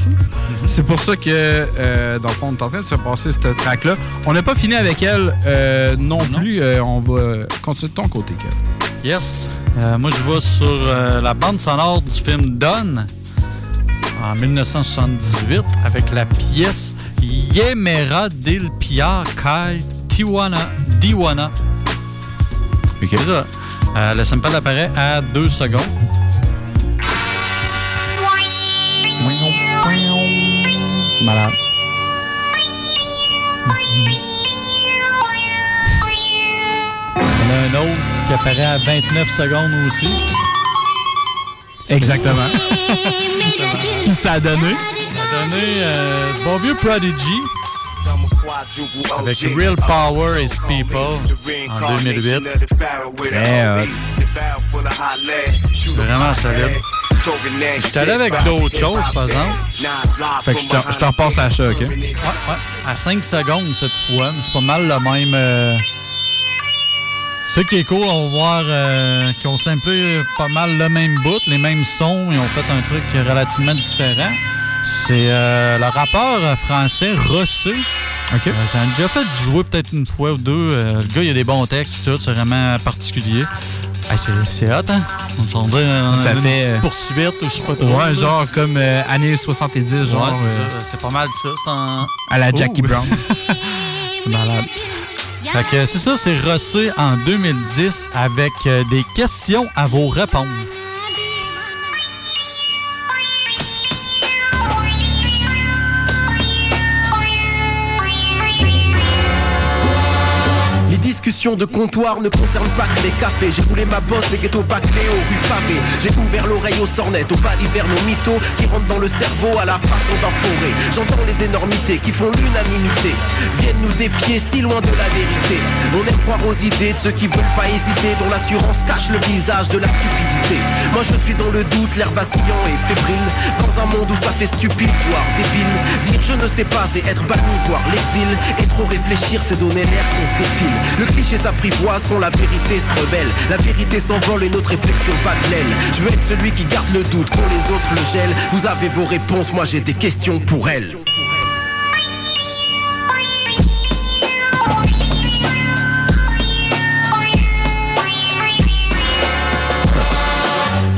S4: C'est pour ça que, euh, dans le fond, on est en train de se passer cette track-là. On n'a pas fini avec elle euh, non, plus. Euh, on va continuer de ton côté, Kev.
S5: Yes. Moi, je vais sur la bande sonore du film Don en 1978 avec la pièce Yemera del Pia Kai Tiwana Diwana. Euh, le sample apparaît à 2 secondes.
S4: Malade.
S5: On a un autre qui apparaît à 29 secondes aussi.
S4: Exactement. Puis ça a donné.
S5: Ça a donné euh, ce bon vieux Prodigy avec Real Power is People en 2008.
S4: Très hot.
S5: C'est vraiment solide. J'étais allé avec d'autres choses, par exemple.
S4: Fait que je te- je te repasse à Asha, OK?
S5: Ouais, ouais. À 5 secondes cette fois, mais c'est pas mal le même. euh, Ce qui est cool, on va voir euh, qu'ils ont samplé pas mal le même bout, les mêmes sons, ils ont fait un truc relativement différent. C'est euh, le rappeur euh, français Rossé.
S4: OK.
S5: J'en ai déjà fait jouer peut-être une fois ou deux. Euh, le gars, il a des bons textes, tout, c'est vraiment particulier. C'est- hot, hein? On s'en dit, on
S4: Ça
S5: a une
S4: fait-
S5: poursuite ou je sais pas trop.
S4: Ouais,
S5: là.
S4: genre comme euh, années 70, genre.
S5: Ouais, c'est
S4: euh,
S5: pas mal ça. C'est un...
S4: à la Jackie
S5: Ouh.
S4: Brown.
S5: c'est malade. Fait que c'est ça, c'est Rossé en 2010 avec euh, des questions à vos réponses.
S41: De comptoir ne concernent pas que les cafés. J'ai roulé ma bosse des ghettos bâclés aux rues pavées. J'ai ouvert l'oreille aux sornettes, aux balivernes, aux mythos qui rentrent dans le cerveau à la façon d'un forêt. J'entends les énormités qui font l'unanimité. Viennent nous défier si loin de la vérité. On aime croire aux idées de ceux qui veulent pas hésiter, dont l'assurance cache le visage de la stupidité. Moi je suis dans le doute, l'air vacillant et fébrile. Dans un monde où ça fait stupide, voire débile. Dire je ne sais pas, c'est être banni, voire l'exil. Et trop réfléchir, c'est donner l'air qu'on se défile. Le s'apprivoise quand la vérité se rebelle. La vérité s'envole et notre réflexion bat de l'aile. Je veux être celui qui garde le doute quand les autres le gèlent. Vous avez vos réponses, moi j'ai des questions pour elles.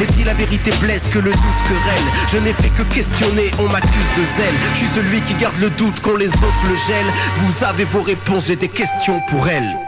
S41: Et si la vérité blesse, que le doute querelle. Je n'ai fait que questionner, on m'accuse de zèle. Je suis celui qui garde le doute quand les autres le gèlent. Vous avez vos réponses, j'ai des questions pour elle.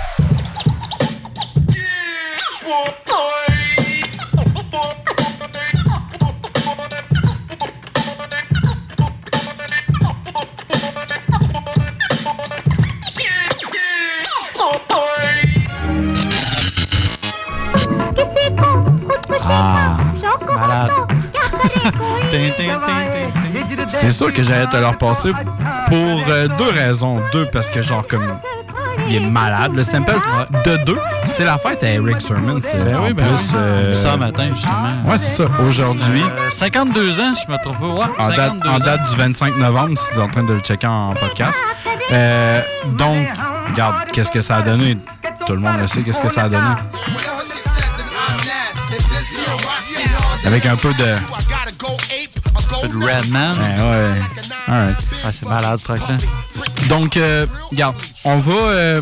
S4: C'est sûr que j'allais te leur passer pour euh, deux raisons. Deux, parce que genre comme il est malade, le sample. De deux, c'est la fête à Eric Sermon. C'est
S5: Ben
S4: en
S5: oui, ben
S4: plus,
S5: oui.
S4: euh,
S5: Ça matin, justement.
S4: Ouais, c'est ça. Aujourd'hui,
S5: Euh, 52 ans, si je me trompe pas. Ouais,
S4: en date,
S5: 52
S4: en
S5: ans.
S4: date du 25 novembre, si tu es en train de le checker en podcast. Euh, donc, regarde, qu'est-ce que ça a donné? Tout le monde le sait, qu'est-ce que ça a donné? Avec un peu de...
S5: De Redman.
S4: Ouais, ouais. Alright.
S5: Ah, c'est malade, ce track-là.
S4: Donc, euh, regarde, on va, euh,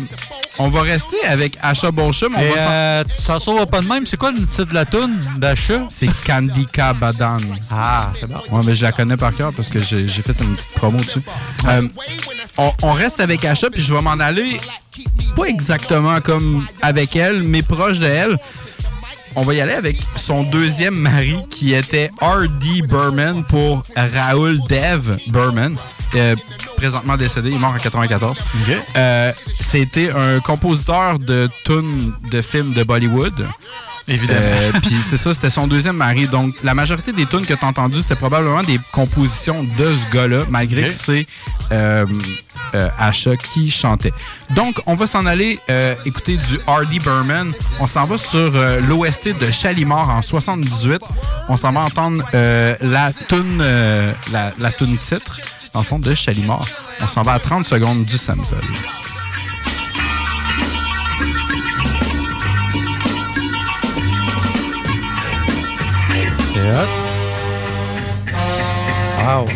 S4: on va rester avec Asha Bolsham. On
S5: Et
S4: va s'en-
S5: euh, ça sort pas de même. C'est quoi le titre de la tune d'Acha?
S4: C'est Kandika Badan.
S5: Ah, c'est bon.
S4: Ouais, mais je la connais par cœur parce que j'ai j'ai fait une petite promo dessus. Euh, on, on reste avec Asha, puis je vais m'en aller pas exactement comme avec elle, mais proche de elle. On va y aller avec son deuxième mari qui était R.D. Berman pour Raoul Dev Berman. euh, présentement décédé, il est mort en 94. Euh, C'était un compositeur de tunes de films de Bollywood.
S5: Évidemment.
S4: Euh, Puis c'est ça, c'était son deuxième mari. Donc, la majorité des tunes que tu as entendues, c'était probablement des compositions de ce gars-là, malgré que c'est euh, euh, Asha qui chantait. Donc, on va s'en aller euh, écouter du Hardy Berman. On s'en va sur l'OST de Chalimar en 78. On s'en va entendre la tune la, la tune titre, dans le fond, de Chalimar. On s'en va à 30 secondes du sample.
S5: C'est hot. Wow.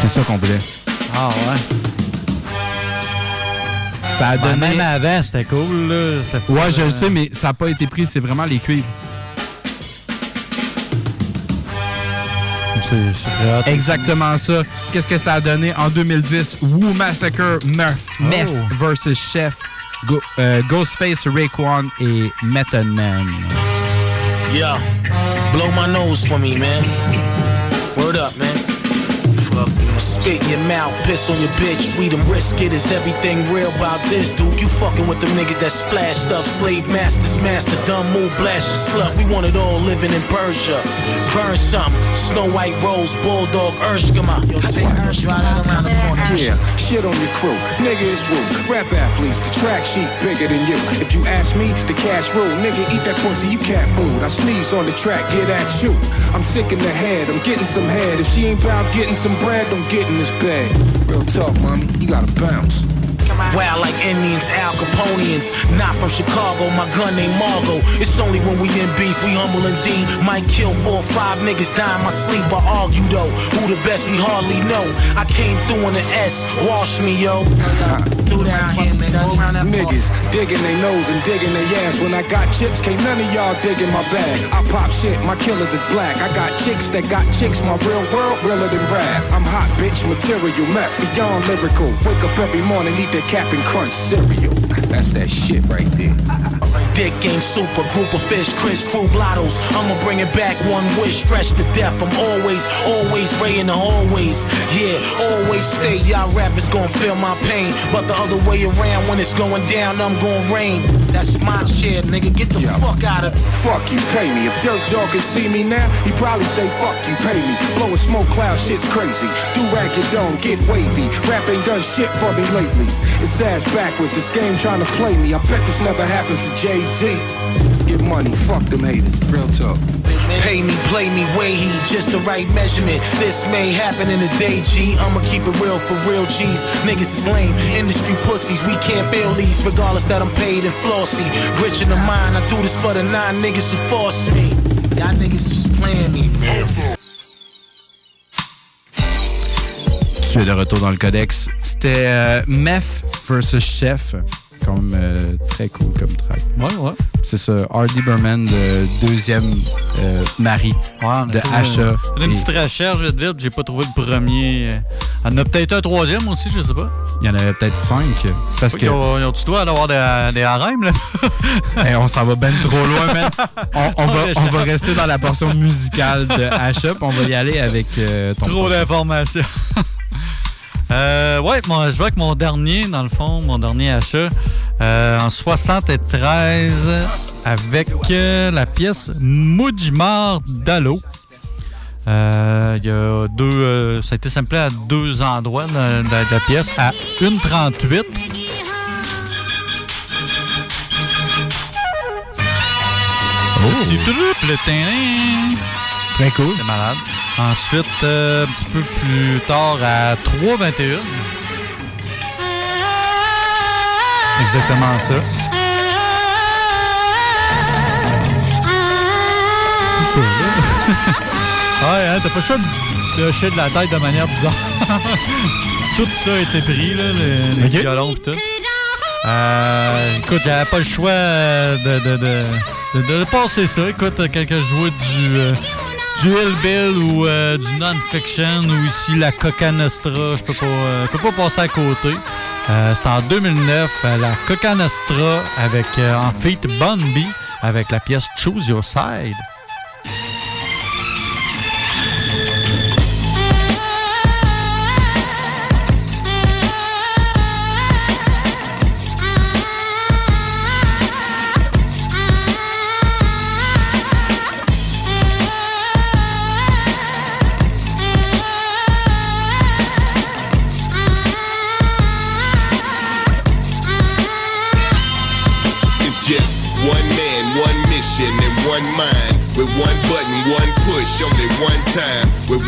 S4: C'est ça qu'on voulait.
S5: Ah ouais.
S4: Ça a donné...
S5: même avant, c'était cool, là. C'était fou,
S4: Ouais, je
S5: là.
S4: le sais, mais ça n'a pas été pris. C'est vraiment les cuivres.
S5: C'est.
S4: Exactement ça. Qu'est-ce que ça a donné en 2010? Woo Massacre, Murph, Meth
S5: Oh.
S4: versus Chef, Go- euh, Ghostface, Raekwon et Method Man.
S22: Yo, blow my nose for me, man. Word up, man. Spit in your mouth, piss on your bitch. We them risk it. Is everything real about this, dude? You fucking with the niggas that splash stuff. Slave masters, master, dumb move, blast your slut. We want it all living in Persia. Burn some. Snow White Rose, Bulldog, Urshkama. Yo, I say Urshkama around the corner.
S28: Yeah, shit on your crew. Nigga is woo. Rap athletes, the track sheet bigger than you. If you ask me, the cash rule. Nigga, eat that pussy, you cat food. I sneeze on the track, get at you. I'm sick in the head, I'm getting some head. If she ain't about getting some bread, don't get this bed. Real talk, mommy, you gotta bounce.
S22: Wild like Indians, Al Caponians. Not from Chicago, my gun named Margo. It's only when we in beef, we humble indeed. Might kill four or five niggas, die in my sleep. I argue though, who the best we hardly know. I came through in the S, wash me yo. Through down here, nigga. Go around
S28: Niggas digging their nose and digging their ass. When I got chips, can't none of y'all dig in my bag. I pop shit, my killers is black. I got chicks that got chicks, my real world realer than rap. I'm hot, bitch, material, map beyond lyrical. Wake up every morning, eat that Captain Crunch cereal. That's that shit right there.
S22: Dick game super, group of fish, Chris Crew blottos. I'ma bring it back one wish, fresh to death. I'm always, always Ray in the hallways. Yeah, always stay. Y'all rappers gon' feel my pain. But the other way around, when it's going down, I'm gon' rain. That's my chair, nigga. Get the fuck out of
S28: Fuck you, pay me. If Dirt Dog could see me now, he probably say, fuck you, pay me. Blowing smoke cloud, shit's crazy. Do rag your dome, get wavy. Rap ain't done shit for me lately. It's ass backwards, this game trying me. I bet this never happens to Jay-Z. Get money, fuck them haters. Real talk.
S22: Pay me, play me, way he just the right measurement. This may happen in a day, G. I'ma keep it real for real G's. Niggas is lame, industry pussies. We can't fail these, regardless that I'm paid and flossy. Rich in the mind, I do this for the nine niggas who force me. Y'all niggas just playing me, man.
S4: Tu es de retour dans le codex. C'était euh, versus Chef. Euh, très cool comme track.
S5: Ouais, ouais.
S4: C'est ça, Hardy Berman, le deuxième euh, mari de Asha.
S5: Une
S4: Et
S5: petite recherche vite vite, j'ai pas trouvé le premier. Il y en a peut-être un troisième aussi, je sais pas.
S4: Il y en avait peut-être cinq. Parce que
S5: Ils ont, ils ont tu dois avoir des, des harems, là?
S4: Hey, on s'en va ben trop loin, man. On, on va,
S5: On
S4: on rester dans la portion musicale de Asha, on va y aller avec euh, ton
S5: Trop d'informations. Euh, ouais, moi, je vois que mon dernier, dans le fond, mon dernier achat, euh, en 73, avec euh, la pièce Moujmar d'Allo. Euh, Il y a deux. ça a été samplé à deux endroits de, de- de la pièce, à 1,38. Petit triple terrain.
S4: Très cool.
S5: C'est malade. Ensuite, euh, un petit peu plus tard, à 3,21. Exactement ça. C'est ouais, hein, t'as pas le choix de lâcher de la tête de manière bizarre. tout ça a été pris, là, les, les
S4: Ok.
S5: violons et tout. Euh, écoute, j'avais pas le choix euh, de, de, de, de- de passer ça. Écoute, quand je jouais du, euh, du Hillbill ou euh, du non-fiction ou ici la Coca Nostra, je peux pas, euh, peux pas passer à côté. Euh, C'était en 2009, euh, la Coca Nostra avec euh, en feat Bun B avec la pièce Choose Your Side.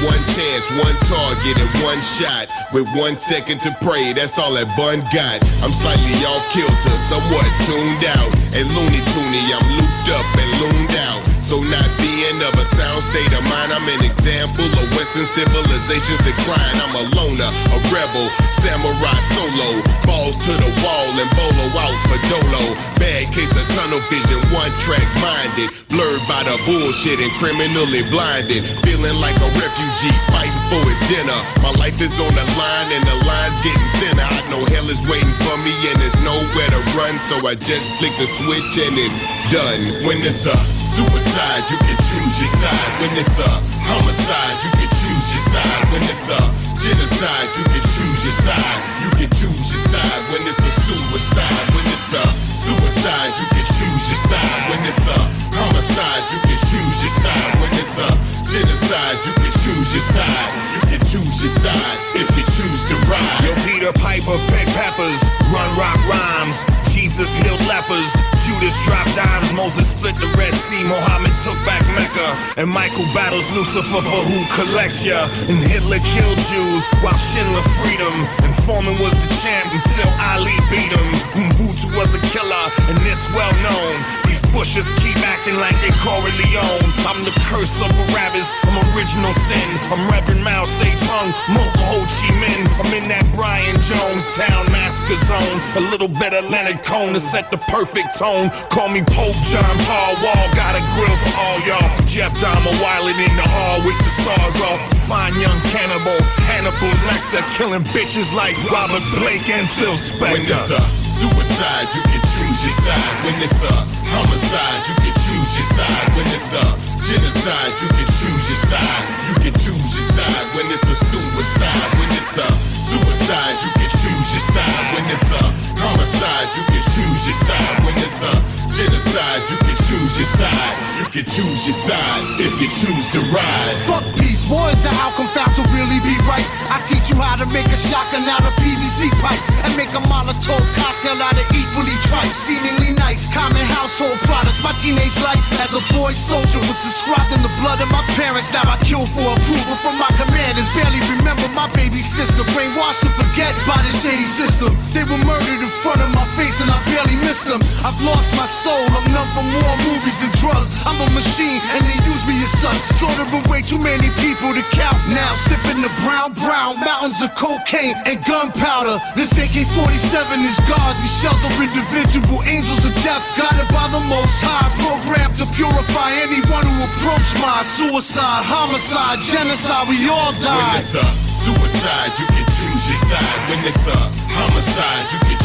S42: One chance, one target, and one shot. With one second to pray, that's all that bun got. I'm slightly off kilter, somewhat tuned out. And loony toony, I'm looped up and loomed out. So not being of a sound state of mind, I'm an example of Western civilization's decline. I'm a loner, a rebel, samurai solo. Balls to the wall and bolo out for dolo. Bad case of tunnel vision, one track minded. Blurred by the bullshit and criminally blinded. Feeling like a refugee, fighting for his dinner. My life is on the line and the line's getting thinner. I know hell is waiting for me and there's nowhere to run. So I just flick the switch and it's done. When it's up. Suicide, you can choose your side. When it's a homicide, you can choose your side. When it's a genocide, you can choose your side. You can choose your side. When it's a suicide, when it's a suicide, you can choose your side. When it's a homicide, you can choose your side. When it's a genocide, you can choose your side. You can choose your side if you choose to ride.
S28: Yo, Peter Piper, pick peppers, run rock rhymes. Jesus healed lepers, Judas dropped dimes, Moses split the Red Sea, Mohammed took back Mecca, and Michael battles Lucifer for who collects ya. And Hitler killed Jews while Schindler freed. And Foreman was the champ until Ali beat him. Mobutu was a killer, and this well known. These bushes keep acting like they Corey Leone. I'm the curse of Barabbas, I'm original sin. I'm Reverend Mao Zedong, Mocha Ho Chi Minh. I'm in that Brian Jones town massacre zone. A little bit of Cohen to set the perfect tone. Call me Pope John Paul Wall, got a grill for all y'all. Jeff Dahmer Wiley in the hall with the stars off. Fine young cannibal, Hannibal Lecter, killing bitches like Robert Blake and Phil Spector.
S42: When it's a suicide, you can choose your side. When it's a homicide, you can choose your side. When it's a genocide, you can choose your side. You can choose your side. When it's a suicide, when it's a suicide, you can choose your side. When it's a homicide, you can choose your side. When it's a genocide, you can choose your side. You can choose your side if you choose to ride.
S22: Fuck peace, is the outcome found to really be right. I teach you how to make a shotgun out of PVC pipe and make a Molotov cocktail out of equally trite, seemingly nice, common household products. My teenage life as a boy soldier was inscribed in the blood of my parents. Now I kill for approval from my commanders. Barely remember my baby sister, brainwashed to forget by the shady system. They were murdered in front of my face and I barely missed them. I've lost my soul, I'm numb from war, movies and drugs. I'm a machine and they use me as such. Slaughtering way too many people to count now. Sniffing the brown, brown mountains of cocaine and gunpowder. This AK-47 is God. These shells are individual angels of death, guided by the Most High, programmed to purify anyone who approach my suicide, homicide, genocide. We all die.
S42: When it's a suicide, you can choose your side. When it's a homicide, you can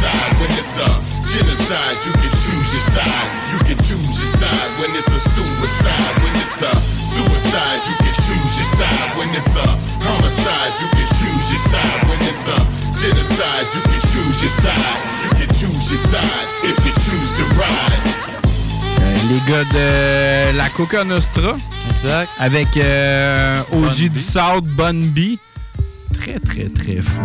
S42: side. When it's a genocide, you can choose your side. You can choose your side. When it's a suicide, when it's a suicide, you can choose your side. When it's a homicide, you can choose your side. When it's a genocide, you can choose your side. You can choose your side if you choose to ride.
S4: Euh, les gars de la Coca Nostra.
S5: Exact.
S4: Avec euh, OG
S5: Bun
S4: du. South, Bun B. Très, très, très fou.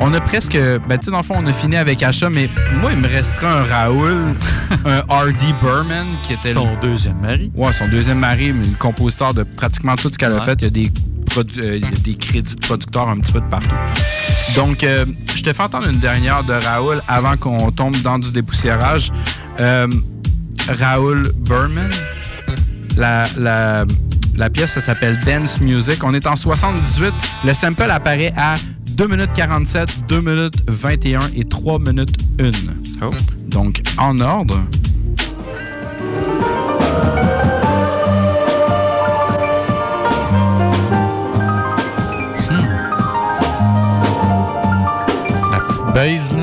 S4: On a presque. Ben, tu sais, dans le fond, on a fini avec Achat, mais moi, il me resterait un Raoul, un R.D. Berman, qui était.
S5: Son deuxième mari.
S4: Ouais, son deuxième mari, mais le compositeur de pratiquement tout ce qu'elle a fait. Il y, a des produ- euh, il y a des crédits de producteurs un petit peu de partout. Donc, euh, je te fais entendre une dernière de Raoul avant qu'on tombe dans du dépoussiérage. Euh, Raoul Berman, la, la, la pièce, ça s'appelle Dance Music. On est en 78. Le sample apparaît à 2 minutes 47, 2 minutes 21 et 3 minutes 1. Donc, en ordre.
S5: La petite base, là.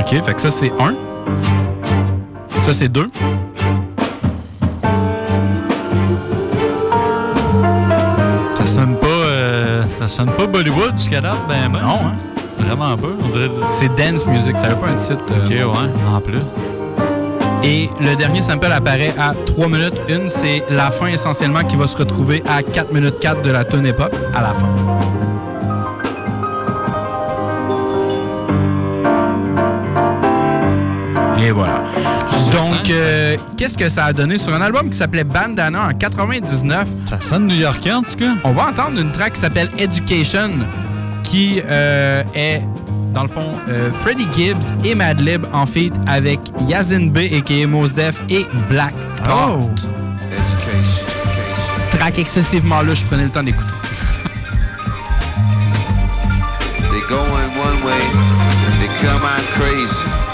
S4: OK, fait que ça, c'est 1. Ça, c'est 2.
S5: Ça sonne pas Bollywood jusqu'à date, ben, ben.
S4: Non, hein?
S5: Vraiment pas. On dirait.
S4: C'est Dance Music, ça veut pas un titre. euh,
S5: Ok, ouais, en plus.
S4: Et le dernier sample apparaît à 3 minutes 1. C'est la fin essentiellement qui va se retrouver à 4 minutes 4 de la tune hip-hop à la fin. Et voilà. que qu'est-ce que ça a donné sur un album qui s'appelait Bandana en 99.
S5: Ça sonne new-yorkais en tout cas.
S4: On va entendre une track qui s'appelle Education qui euh, est dans le fond euh, Freddie Gibbs et Madlib en feat avec Yazin B et Mos Def et Black Thought. Track excessivement louche, prenez le temps d'écouter.
S43: They go in one way, they come out crazy.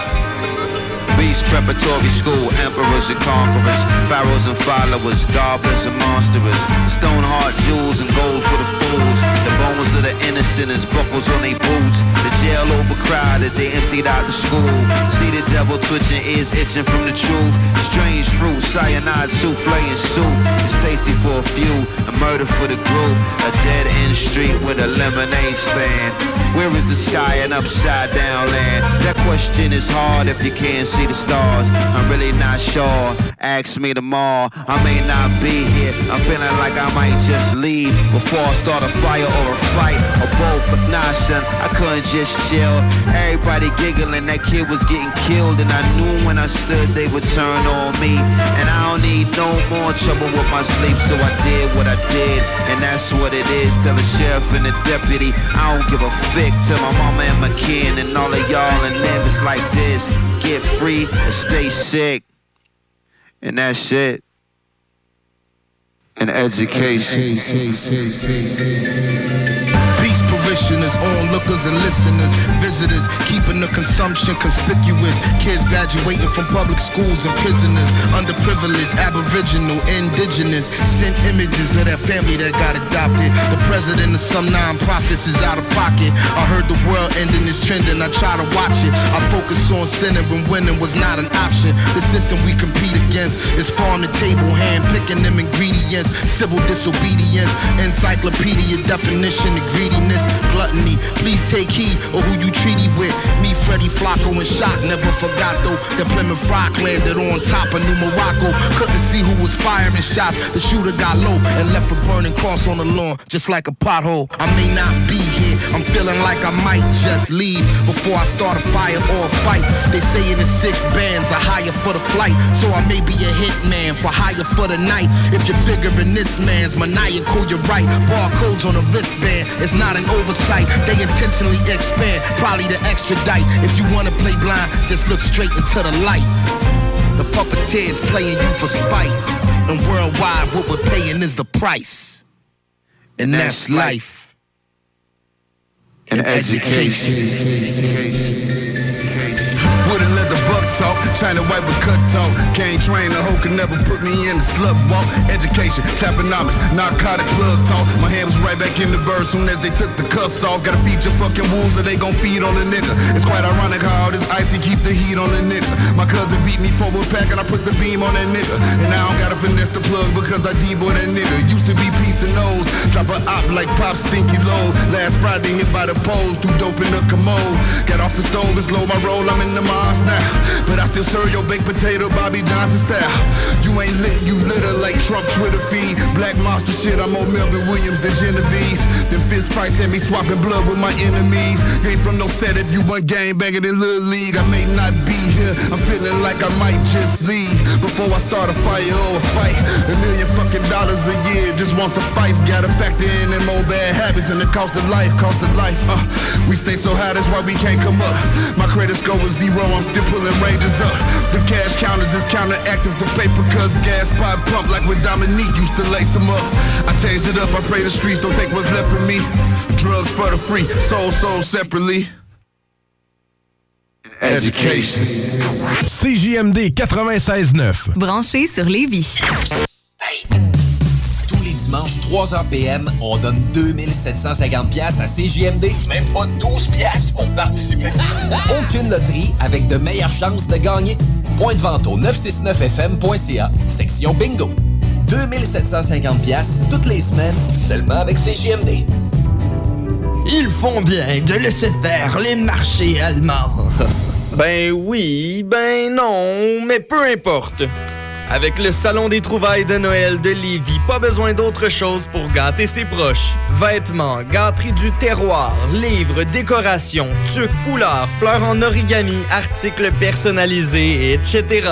S43: Beast preparatory school, emperors and conquerors, pharaohs and followers, goblins and monsters, stone heart jewels and gold for the fools. The bones of the innocent is buckles on their boots. The jail overcrowded, they emptied out the school. See the devil twitching, ears itching from the truth. Strange fruit, cyanide souffle and soup. It's tasty for a few, a murder for the group. A dead end street with a lemonade stand. Where is the sky and upside down land? That question is hard if you can't see the stars. I'm really not sure. Ask me tomorrow. I may not be here. I'm feeling like I might just leave before I start a fire or a fight or both. Nah, son, I couldn't just chill. Everybody giggling, that kid was getting killed, and I knew when I stood they would turn on me. And I don't need no more trouble with my sleep, so I did what I did, and that's what it is. Tell the sheriff and the deputy, I don't give a fick. Tell my mama and my kin and all of y'all and them, it's like this. Get free and stay sick. And that's it. And education.
S30: Parishioners, onlookers and listeners, visitors, keeping the consumption conspicuous. Kids graduating from public schools and prisoners, underprivileged, aboriginal, indigenous. Sent images of that family that got adopted. The president of some non-profits is out of pocket. I heard the world ending is trending, I try to watch it. I focus on sinning when winning was not an option. The system we compete against is farm to table, hand picking them ingredients. Civil disobedience, encyclopedia definition of greediness, gluttony. Please take heed of who you treaty with. Me, Freddie Flacco, and Shock never forgot though that Plymouth Rock landed on top of New Morocco. Couldn't see who was firing shots. The shooter got low and left a burning cross on the lawn, just like a pothole. I may not be here. I'm feeling like I might just leave before I start a fire or a fight. They say in the six bands I hire for the flight, so I may be a hitman for hire for the night. If you're figuring this man's maniacal, you're right. Barcodes on a wristband, it's not an oversight. They intentionally expand, probably to extradite. If you wanna play blind, just look straight into the light. The puppeteers playing you for spite. And worldwide, what we're paying is the price. And that's life.
S43: And
S44: the buck talk, China white with cut talk. Can't train a hoe could never put me in the slut walk. Education, traponomics, narcotic plug talk. My hand was right back in the bird soon as they took the cuffs off. Gotta feed your fucking wolves or they gon' feed on the nigga. It's quite ironic how all this icy keep the heat on the nigga. My cousin beat me forward pack and I put the beam on that nigga. And I don't gotta finesse the plug because I D-boy that nigga. Used to be piece of nose, drop a op like pop stinky low. Last Friday hit by the poles, too dope in the commode. Got off the stove, it's low my roll, I'm in the Mars now. But I still serve your baked potato Bobby Johnson style. You ain't lit, you litter like Trump Twitter feed. Black monster shit, I'm more Melvin Williams than Genovese. Them fist fights had me swapping blood with my enemies. Ain't from no set if you want game banging in Little League. I may not be here, I'm feeling like I might just leave. Before I start a fire or a fight. A million fucking dollars a year just won't suffice. Gotta factor in them old bad habits and the cost of life, cost of life. Uh, we stay so high, that's why we can't come up. My credit score was zero, I'm still pulling ranges up. The cash counters is counteractive to paper cause gas pipe pump like when Dominique used to lace them up. I changed it up, I pray the streets don't take what's left from me. Drugs for the free, soul, soul separately. Education.
S45: CJMD 96.9.
S46: Branché sur Lévis.
S24: Tous les dimanches, 3h PM, on donne 2750 pièces à CJMD. Même pas 12 pièces pour participer. Aucune loterie avec de meilleures chances de gagner. Point de vente au 969fm.ca, section bingo. 2750 pièces toutes les semaines, seulement avec CJMD.
S47: Ils font bien de laisser faire les marchés allemands.
S48: Ben oui, ben non, mais peu importe. Avec le Salon des trouvailles de Noël de Lévis, pas besoin d'autre chose pour gâter ses proches. Vêtements, gâteries du terroir, livres, décorations, tuques, foulards, fleurs en origami, articles personnalisés, etc.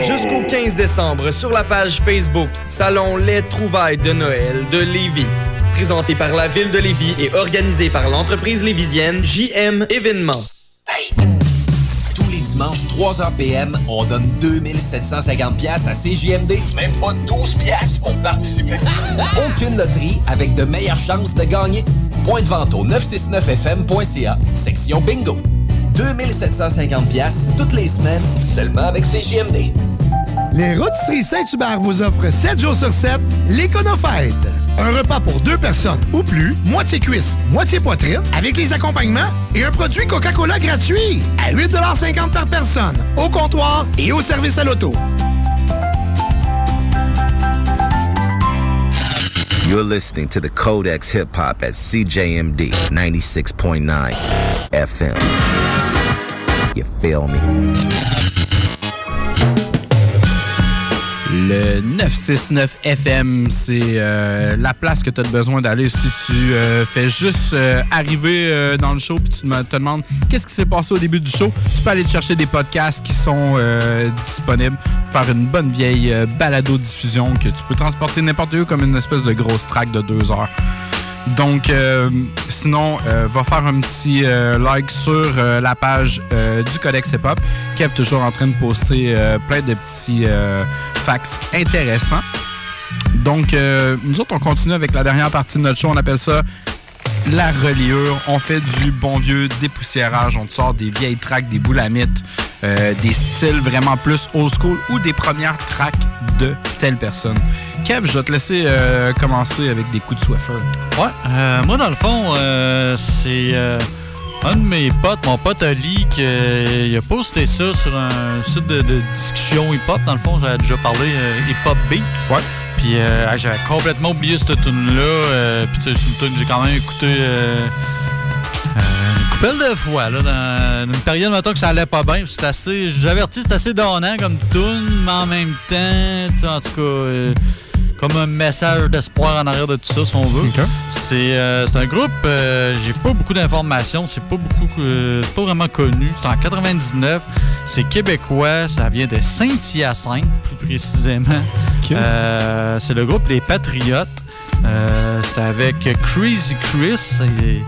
S48: Jusqu'au 15 décembre sur la page Facebook Salon Les trouvailles de Noël de Lévis. Présenté par la ville de Lévis et organisé par l'entreprise lévisienne JM Événements.
S34: Les dimanches, 3h PM, on donne 2750 pièces à CJMD. Même pas 12 pièces pour participer. Aucune loterie avec de meilleures chances de gagner. Point de vente au 969fm.ca, section bingo. 2750 pièces toutes les semaines, seulement avec CJMD.
S15: Les Rôtisseries Saint-Hubert vous offrent 7 jours sur 7 l'Éconofête. Un repas pour deux personnes ou plus, moitié cuisse, moitié poitrine, avec les accompagnements et un produit Coca-Cola gratuit à 8,50 par personne, au comptoir et au service à l'auto.
S49: You're listening to the Codex Hip Hop at CJMD 96.9 FM. You feel me?
S4: Le 969 FM, c'est euh, la place que tu as besoin d'aller si tu euh, fais juste euh, arriver dans le show puis tu te demandes qu'est-ce qui s'est passé au début du show. Tu peux aller te chercher des podcasts qui sont disponibles, faire une bonne vieille balado-diffusion que tu peux transporter n'importe où comme une espèce de grosse track de deux heures. Donc, euh, sinon, euh, va faire un petit euh, like sur la page du Codex Hip Hop. Kev toujours en train de poster plein de petits facts intéressants. Donc, nous autres, on continue avec la dernière partie de notre show. On appelle ça la reliure. On fait du bon vieux dépoussiérage. On te sort des vieilles tracks, des boulamites, euh, des styles vraiment plus old school ou des premières tracks de telle personne. Kev, je vais te laisser euh, commencer avec des coups de Swiffer.
S5: Ouais, euh, moi, dans le fond, euh, c'est un de mes potes, mon pote Ali, qui il a posté ça sur un site de, de discussion hip-hop. Dans le fond, j'avais déjà parlé euh, hip-hop beats.
S4: Ouais.
S5: Puis euh, j'avais complètement oublié cette tune-là. euh, Puis tu sais, c'est une tune que j'ai quand même écouté euh, euh, une couple de fois, là, dans une période, maintenant que ça allait pas bien. C'est assez, j'avertis, c'est assez donnant comme tune, mais en même temps, tu sais, en tout cas, comme un message d'espoir en arrière de tout ça, si on veut. C'est euh, c'est un groupe, euh, j'ai pas beaucoup d'informations, c'est pas beaucoup, euh, pas vraiment connu. C'est en 99, c'est québécois, ça vient de Saint-Hyacinthe, plus précisément. C'est le groupe Les Patriotes. C'est avec Crazy Chris, il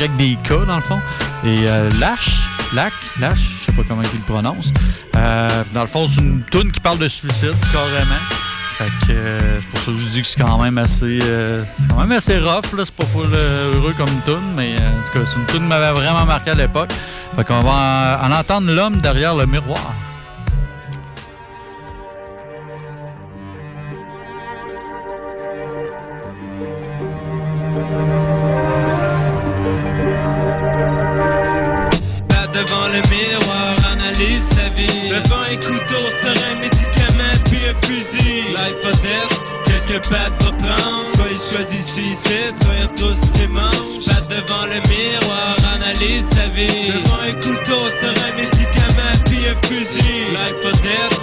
S5: il des K dans le fond. Et euh, Lash, Lac, Lash, je sais pas comment il le prononce. Dans le fond, c'est une tune qui parle de suicide, carrément. Fait que euh, c'est pour ça que je dis que c'est quand même assez euh, c'est quand même assez rough là, c'est pas full euh, heureux comme une tune, mais euh, en tout cas, c'est une tune m'avait vraiment marqué à l'époque. Fait qu'on va en, en entendre l'homme derrière le miroir.
S50: Devant le miroir, analyse sa vie. Devant un couteau, puis un fusil. Life or death, qu'est-ce que Pat va prendre? Soit il choisit suicide, soit il retrousse ses manches. Pat devant le miroir, analyse sa vie. Devant un couteau, sur un médicament, puis un fusil. Life or death,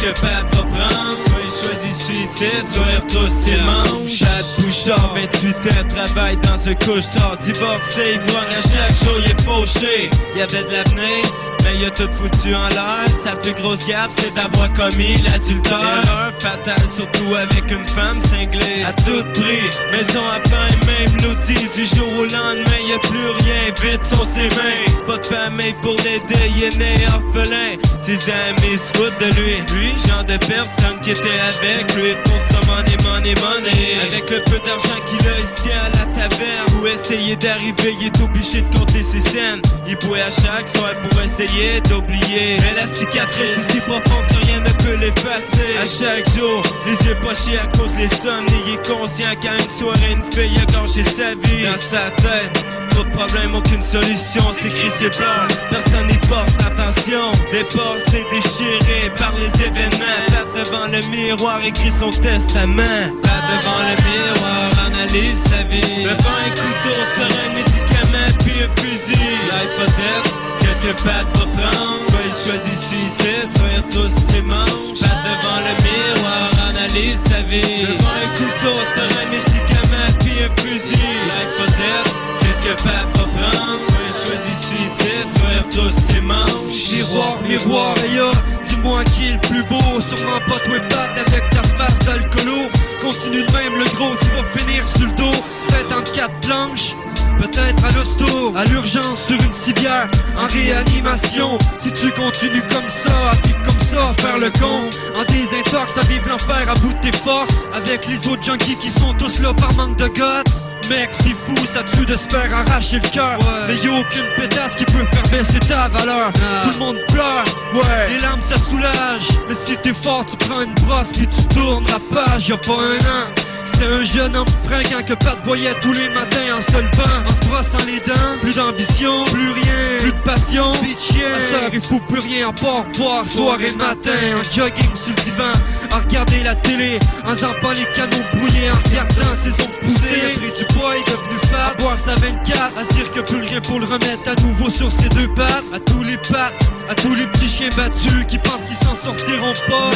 S50: que Pat va prendre? Soit il choisit suicide, soit il retrousse ses manches. Pat Bouchard, 28 ans, travaille dans un couche-tard. Divorcé, ivrogne, à chaque jour il est fauché. Il y avait de l'avenir, mais il a tout foutu en l'air. Sa plus grosse gaffe, c'est d'avoir commis l'adultère. Erreur fatale, surtout avec une femme cinglée. À tout prix, maison à pain, même l'outil. Du jour au lendemain, y a plus rien, vite sur ses mains. Pas de famille pour l'aider, il est né orphelin. Ses amis se foutent de lui. Lui, genre de personne qui était avec lui. Sa money, money, money. Avec le peu d'argent qu'il a, tient à la taverne. Pour essayer d'arriver, il est obligé de compter ses scènes. Il pourrait à chaque soir pour essayer d'oublier. Mais la cicatrice est si profonde que rien ne peut l'effacer. À chaque jour, les yeux pochés à cause des sommes. Il est conscient qu'à une soirée, une fille a gorgé sa vie. Dans sa tête, Trop aucune solution, c'est Chris c'est blanc. Personne n'y porte attention. Dépassé, déchiré par les événements. Là devant le miroir, écrit son testament. Là devant le miroir, analyse sa vie. Devant un couteau, sur un médicament, puis un fusil. Life or death. Qu'est-ce que Pat va prendre? Soit il choisit suicide, soit il retrousse ses manches. Pat devant le miroir, analyse sa vie. Devant un couteau, sur un médicament, puis un fusil que il choisit suicide, soit retrousse ses manches.
S51: Miroir, miroir, yo, dis-moi qui est le plus beau. Sûrement pas toi et Pat avec ta face d'alcoolo. Continue de même le gros, tu vas finir sur le dos. Peut-être en quatre planches Peut-être à l'hosto, à l'urgence sur une civière, en réanimation. Si tu continues comme ça, à vivre comme ça, faire le con, en désintox, à vivre l'enfer à bout de tes forces, avec les autres junkies qui sont tous là par manque de guts. Mec, c'est fou, ça tue de se faire arracher le cœur. Mais y'a aucune pétasse qui peut faire baisser ta valeur. Tout le monde pleure, ouais. Les larmes ça soulage. Mais si t'es fort, tu prends une brosse puis tu tournes la page. Y'a pas un an. C'était un jeune homme fringant que Pat voyait tous les matins en se levant, en se brossant les dents. Plus d'ambition, plus rien, plus de passion. Plus de chien. À il faut plus rien à part boire soir et matin. En jogging sur le divan, à regarder la télé, en zappant les canaux brouillés, ses ongles pousser. Il a pris du poids, il est devenu fat, boire sa 24, à se dire que plus rien pour le remettre à nouveau sur ses deux pattes. À tous les pattes, à tous les petits chiens battus qui pensent qu'ils s'en sortiront pas.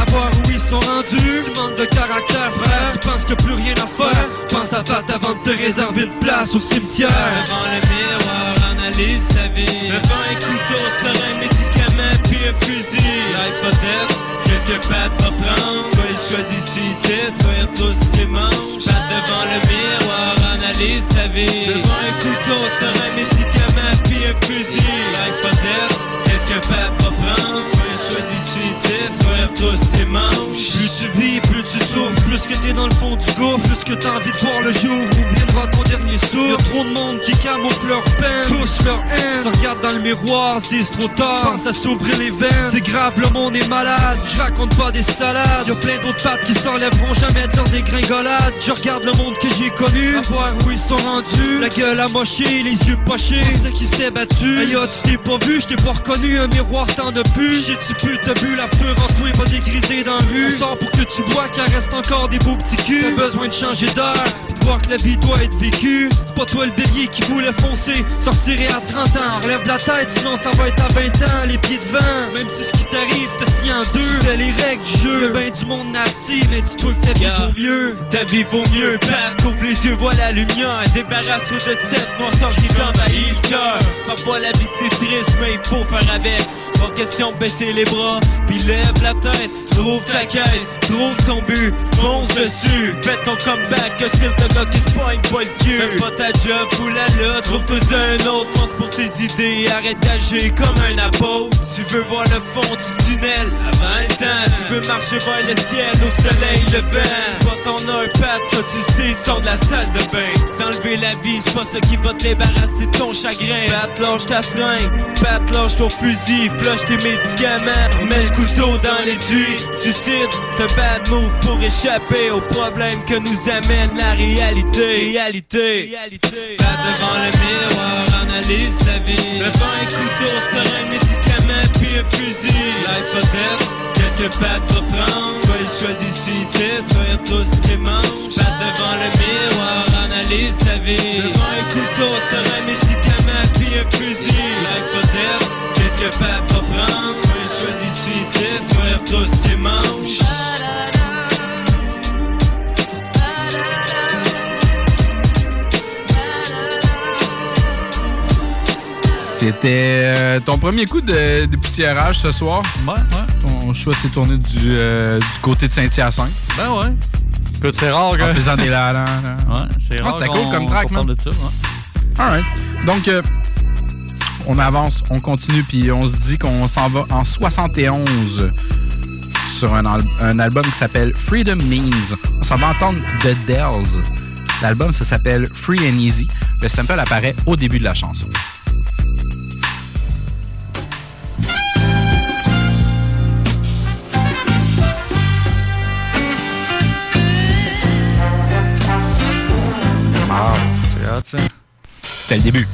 S51: À voir où ils sont rendus, tu manques de caractère, frère. Tu penses que plus rien à faire, pense à Pat avant de te réserver une place au cimetière.
S50: Devant le miroir, analyse sa vie Devant un couteau, sur un médicament puis un fusil Life or death, qu'est-ce que Pat va prendre? Soit il choisit suicide, soit il retrousse ses manches. Pat devant le miroir, analyse sa vie. Devant un couteau, sur un médicament puis un fusil. Life or death, qu'est-ce que Pat va prendre? Soit il choisit suicide, il retrousse ses manches
S51: Plus tu vis, plus tu souffres, plus que t'es dans le fond du gouffre, plus que t'as envie de voir le jour où viendra ton dernier souffle. Y'a trop de monde qui camoufle leur peine, tous leur haine. Se regarde dans le miroir, se disent trop tard, pense à s'ouvrir les veines. C'est grave, le monde est malade, je raconte pas des salades. Y'a plein d'autres pattes qui s'enlèveront jamais de leur dégringolade. Je regarde le monde que j'ai connu, à voir où ils sont rendus. La gueule amochée, les yeux pochés, sait qui s'est battu. Aïe, oh, tu t'es pas vu, je t'ai pas reconnu, un miroir tant de pu. J'ai tu pu, t'as bu l'after en toi, pas dégrisé dans la rue. On sort pour que tu vois qu'il reste encore des beaux petits culs. T'as besoin de changer d'air, puis de voir que la vie doit être vécue. C'est pas toi le bélier qui voulait foncer, sortirait à 30 ans. Relève la tête, sinon ça va être à 20 ans, les pieds devant. Même si ce qui t'arrive te scie en deux, fais les règles du jeu. Y'a ben du monde nasty, mais tu peux que ta vie vaut mieux.
S50: Ta vie vaut mieux, Pat, ouvre les yeux, vois la lumière Débarrasse-toi de cette noirceur qui t'envahit le cœur Parfois la vie c'est triste, mais il faut faire avec Pas question de baisser les bras, puis lève la tête. Trouve ta quête, trouve ton but, fonce dessus. Fais ton comeback, que style de gars qui se poigne pas le cul. Fais pas ta job lutte, trouve-toi un autre. Fonce pour tes idées, arrête d'agir comme un apôtre. Tu veux voir le fond du tunnel avant le temps Tu veux marcher vers le ciel au soleil levant C'est pas ton heure, Pat, ça tu sais, sors de la salle de bain. T'enlever la vie, c'est pas ça qui va te débarrasser de ton chagrin. Pat, lâche ta seringue, Pat, lâche ton fusil. Flush tes médicaments, mets le couteau dans l'étui Suicide, c'est un bad move pour échapper aux problèmes que nous amène la réalité. Réalité, Pat devant le miroir, analyse sa vie. Devant un couteau, un médicament puis un fusil. Life or death, qu'est-ce que Pat va prendre? Soit il choisit suicide, soit il retrousse ses manches Pat devant le miroir, analyse sa vie. Devant un couteau, sur un médicament puis un fusil. Life or death, qu'est-ce que Pat va prendre? Soit il choisit suicide, soit il retrousse ses manches
S4: C'était euh, ton premier coup de dépoussiérage ce soir?
S5: Ouais, ouais.
S4: Ton choix s'est tourné du, euh, du côté de Saint-Hyacinthe.
S5: Ben ouais. Écoute, c'est rare que...
S4: En faisant des la la
S5: Ouais, c'est
S4: Ah,
S5: rare
S4: c'était cool comme track, man.
S5: de ça, ouais.
S4: Alright. Donc, euh, on avance, on continue, puis on se dit qu'on s'en va en 71 sur un, al- un album qui s'appelle Freedom Means. On s'en va entendre The Dells. L'album, ça s'appelle Free and Easy. Le sample apparaît au début de la chanson.
S5: Hot, ça?
S4: C'était le début.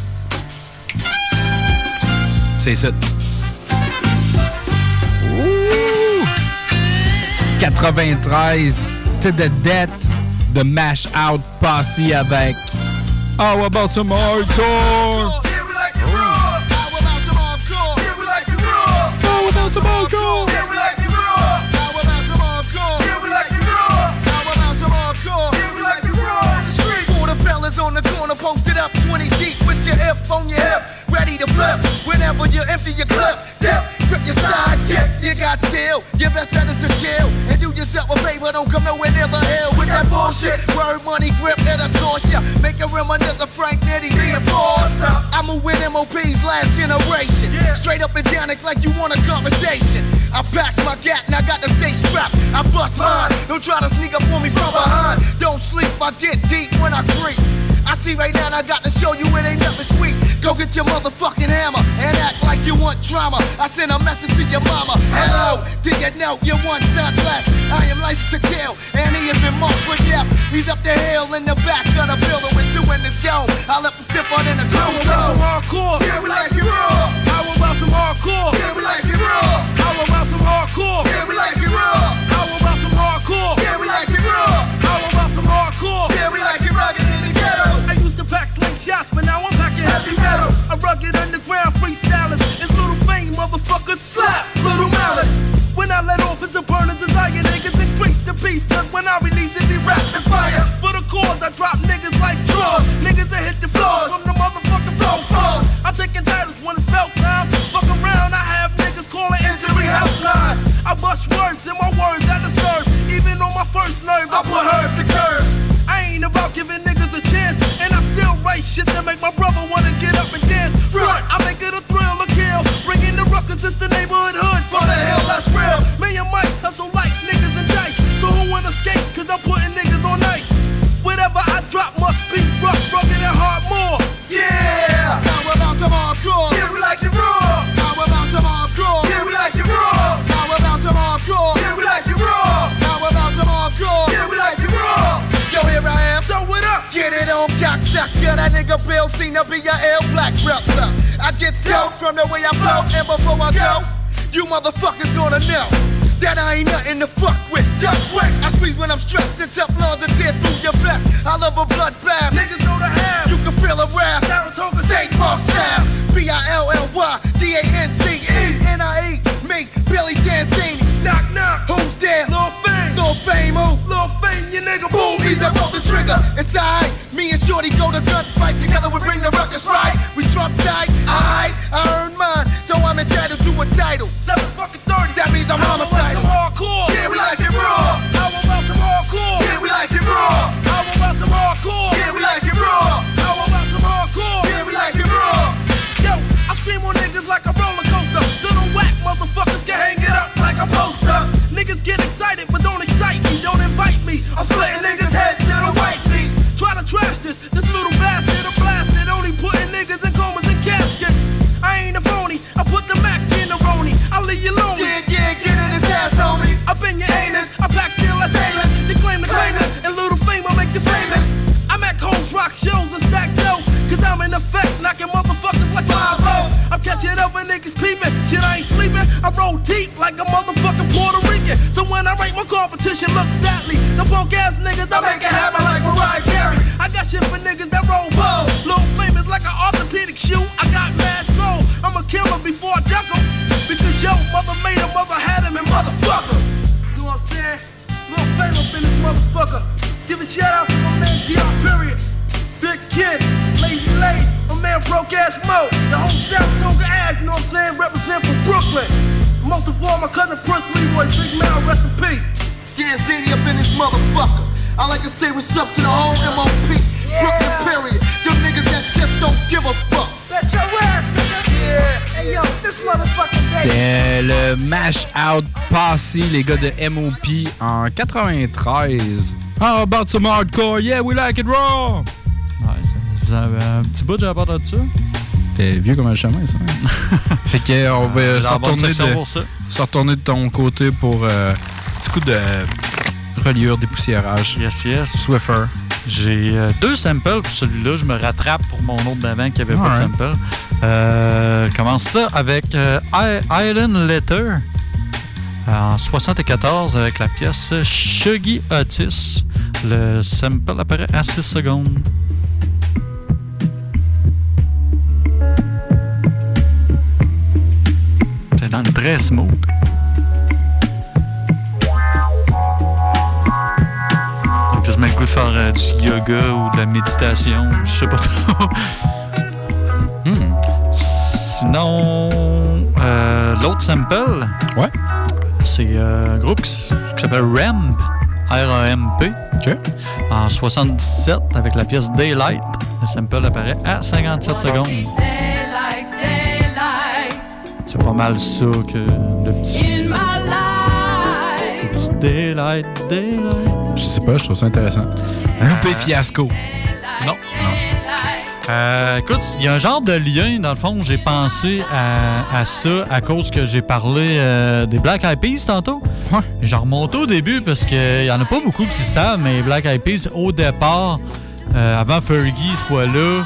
S4: C'est ça. Ouh! 93 to the death de Mash Out Posse avec How about some hardcore? How about some hardcore?
S52: The fellas on on your hip. Ready to flip whenever you empty your clip. Dip, grip your sidekick. You got skill. Your best bet is to chill and do yourself a favor. Don't come nowhere near the hill with that bullshit. Word, money, grip, and a torch ya. Make a reminisce of Frank Nitty, the enforcer. I'm a win MOP's last generation. Straight up and down it like you want a conversation. I packs my gat and I got the stay strapped. I bust mine. Don't try to sneak up on me from behind. Don't sleep, I get deep when I creep. I see right now I got to show you it ain't nothing sweet. Go get your motherfucking hammer and act like you want drama. I send a message to your mama. Hello, did you know you want sound blessed? I am licensed to kill and he has been marked for death. He's up the hill in the back of the building with two in the dome. I left him stiff on in the
S53: How
S52: dome.
S53: about some hardcore?
S52: Yeah, we like it raw.
S53: How about some hardcore?
S52: Yeah, we like it raw.
S53: How about some hardcore?
S52: Yeah, we like it raw.
S53: How about some hardcore?
S52: Yeah, we like it raw.
S53: How about some hardcore?
S52: Rugged
S53: underground freestylers. It's little fame, motherfuckers. Slap, little mallet. When I let off, it's a burning desire. Niggas increase the beast, cause when I release it, be rapid fire. For the cause, I drop niggas like drawers. Niggas that hit the floors I and
S52: before I go, you motherfuckers gonna know. That I ain't nothing to fuck with. Duck quick. I squeeze when I'm stressed and Teflon's a tear through your vest. I love a bloodbath.
S53: Niggas know the half.
S52: You can feel a wrath.
S53: Saratoga
S52: State Park style. B-I-L-L-Y-D-A-N-C-E. Make Billy Dancini.
S53: Knock, knock.
S52: Who's there?
S53: Lil Fame.
S52: Lil Fame, who?
S53: Lil Fame, you nigga.
S52: Boom, he's on the trigger.
S4: Les gars de MOP en 93. How about some hardcore? Yeah, we like it raw!
S5: Avez un petit bout de la part de ça?
S4: T'es vieux comme un chemin, ça. fait que, on va
S5: Euh,
S4: se retourner, de,
S5: pour ça.
S4: se retourner de ton côté pour euh, un petit coup de reliure, dépoussiérage.
S5: Yes, yes.
S4: Swiffer.
S5: J'ai euh, deux samples pour celui-là. Je me rattrape pour mon autre d'avant qui avait pas de sample. Euh, commence ça avec euh, Island Letter en 74 avec la pièce Shuggy Otis. Le sample apparaît à 6 secondes. C'est dans le très smooth. Donc, ça se met le goût de faire euh, du yoga ou de la méditation, je sais pas trop.
S4: Hmm.
S5: Sinon, euh, l'autre sample,
S4: ouais.
S5: C'est euh, un groupe qui, s'appelle RAMP, R-A-M-P, en 77 avec la pièce Daylight. Le sample apparaît à 57 secondes. C'est pas mal ça que le petit, le petit Daylight, Daylight.
S4: Je sais pas, je trouve ça intéressant. Loupé fiasco.
S5: Euh, écoute, il y a un genre de lien, dans le fond, j'ai pensé à, à ça à cause que j'ai parlé euh, des Black Eyed Peas tantôt.
S4: Ouais.
S5: Remonté au début parce qu'il y en a pas beaucoup qui savent, mais Black Eyed Peas, au départ, euh, avant Fergie soit là,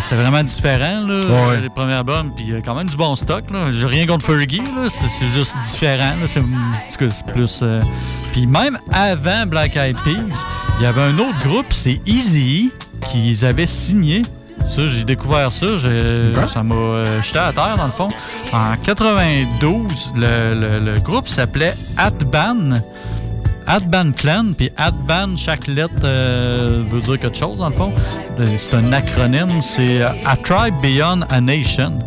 S5: c'était vraiment différent, là,
S4: Ouais.
S5: les premiers albums, puis il y a quand même du bon stock. là. J'ai rien contre Fergie, là, c'est juste différent. là. C'est plus. Puis même avant Black Eyed Peas, il y avait un autre groupe, c'est Easy, qu'ils avaient signé. Ça, j'ai découvert ça. Ça m'a euh, jeté à terre, dans le fond. En 92, le, le- le groupe s'appelait Atban. Atban Clan, puis Atban, chaque lettre euh, veut dire quelque chose, dans le fond. Euh, C'est un acronyme, c'est euh, A Tribe Beyond a Nation.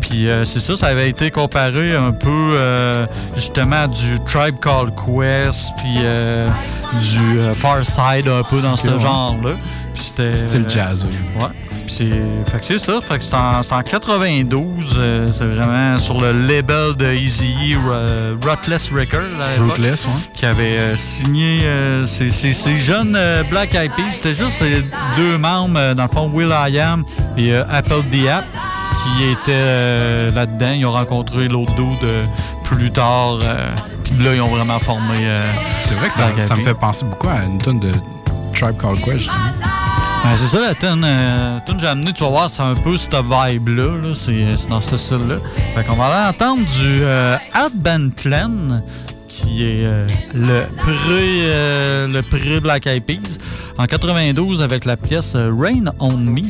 S5: Puis euh, c'est ça, ça avait été comparé un peu justement à du Tribe Called Quest, puis du Far Side un peu dans ce
S4: ouais.
S5: genre-là. Puis c'était.
S4: Style jazz,
S5: Ouais. C'est. Fait que c'est ça. Fait que c'est en, en 92. euh, c'est vraiment sur le label de Easy Rutless Record à
S4: ouais.
S5: Qui avait euh, signé euh, ces, ces- ces jeunes Black Eyed Peas. C'était juste ces deux membres, dans le fond, Will I Am et Apple Diap, qui étaient là-dedans. Ils ont rencontré l'autre dude plus tard. Puis là, ils ont vraiment formé.
S4: C'est vrai que ça, me fait penser beaucoup à une tonne de Tribe Called Quest, justement.
S5: C'est ça la tune, euh, que j'ai amenée, tu vas voir, c'est un peu cette vibe-là, là, c'est dans ce style-là. Fait qu'on va aller entendre du euh, Art Band qui est euh, le pré euh, Eyed Peas, en 92 avec la pièce euh, Rain on Me.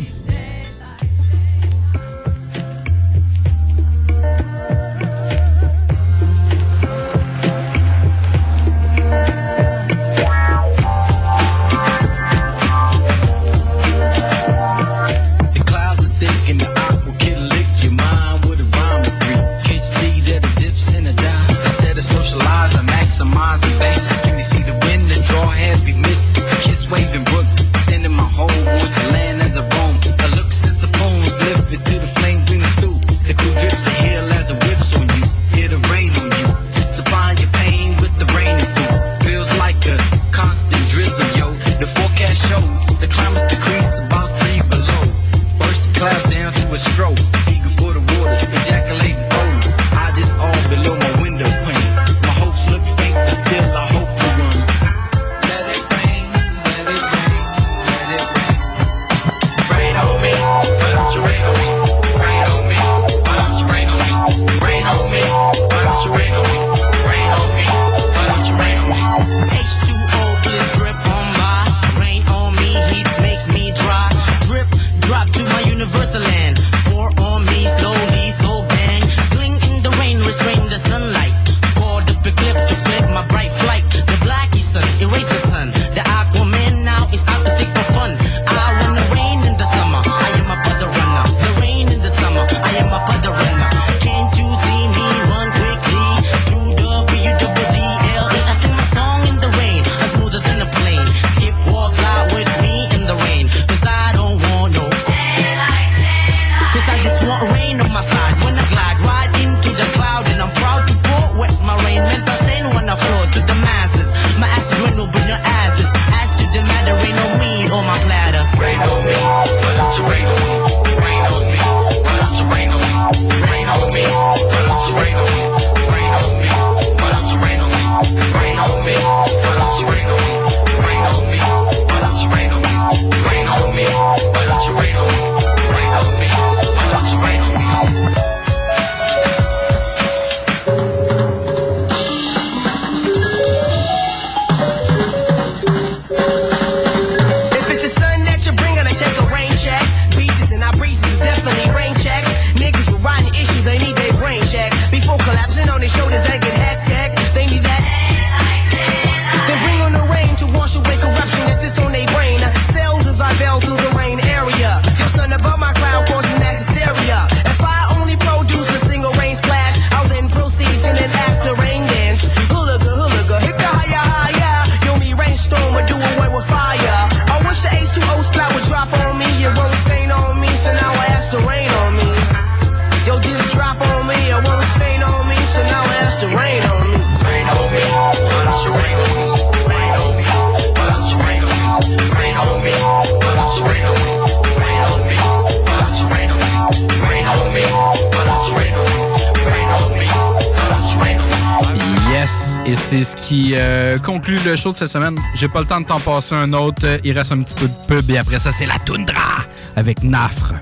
S4: Cette semaine. J'ai pas le temps de t'en passer un autre. Il reste un petit peu de pub et après ça, c'est la toundra avec Nafre.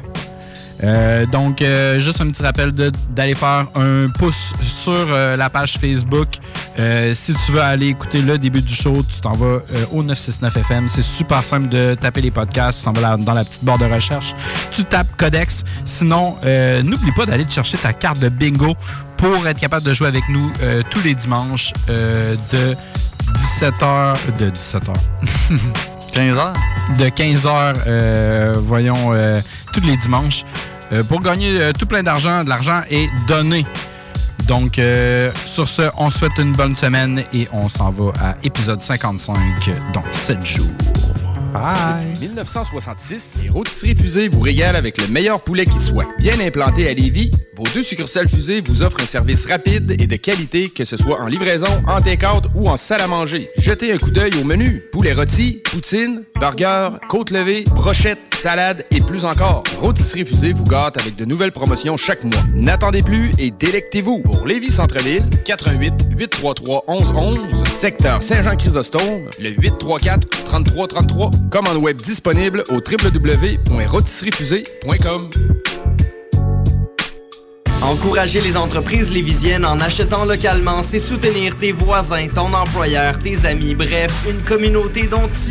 S4: Euh, donc, euh, juste un petit rappel d'aller faire un pouce sur euh, la page Facebook. Si tu veux aller écouter le début du show, tu t'en vas au 969 FM. C'est super simple de taper les podcasts. Tu t'en vas dans la petite barre de recherche. Tu tapes Codex. Sinon, n'oublie pas d'aller te chercher ta carte de bingo pour être capable de jouer avec nous tous les dimanches de 17h. De 17h.
S5: 15h?
S4: De 15h, voyons, euh, tous les dimanches. Euh, pour gagner euh, tout plein d'argent, de l'argent est donné. Donc, euh, sur ce, on se souhaite une bonne semaine et on s'en va à épisode 55 dans 7 jours.
S54: Depuis 1966, les rôtisseries fusées vous régalent avec le meilleur poulet qui soit. Bien implanté à Lévis, deux succursales fusées vous offrent un service rapide et de qualité, que ce soit en livraison, en take-out ou en salle à manger. Jetez un coup d'œil au menu. Poulet rôti, poutine, burger, côte levée, brochette, salade et plus encore. Rôtisserie fusée vous gâte avec de nouvelles promotions chaque mois. N'attendez plus et délectez-vous. Pour Lévis Centre-Ville, 88 833 1111, secteur Saint-Jean-Chrysostome, le 834 3333. Commande web disponible au www.rôtisseriefusée.com.
S48: Encourager les entreprises lévisiennes en achetant localement, c'est soutenir tes voisins, ton employeur, tes amis, bref, une communauté dont tu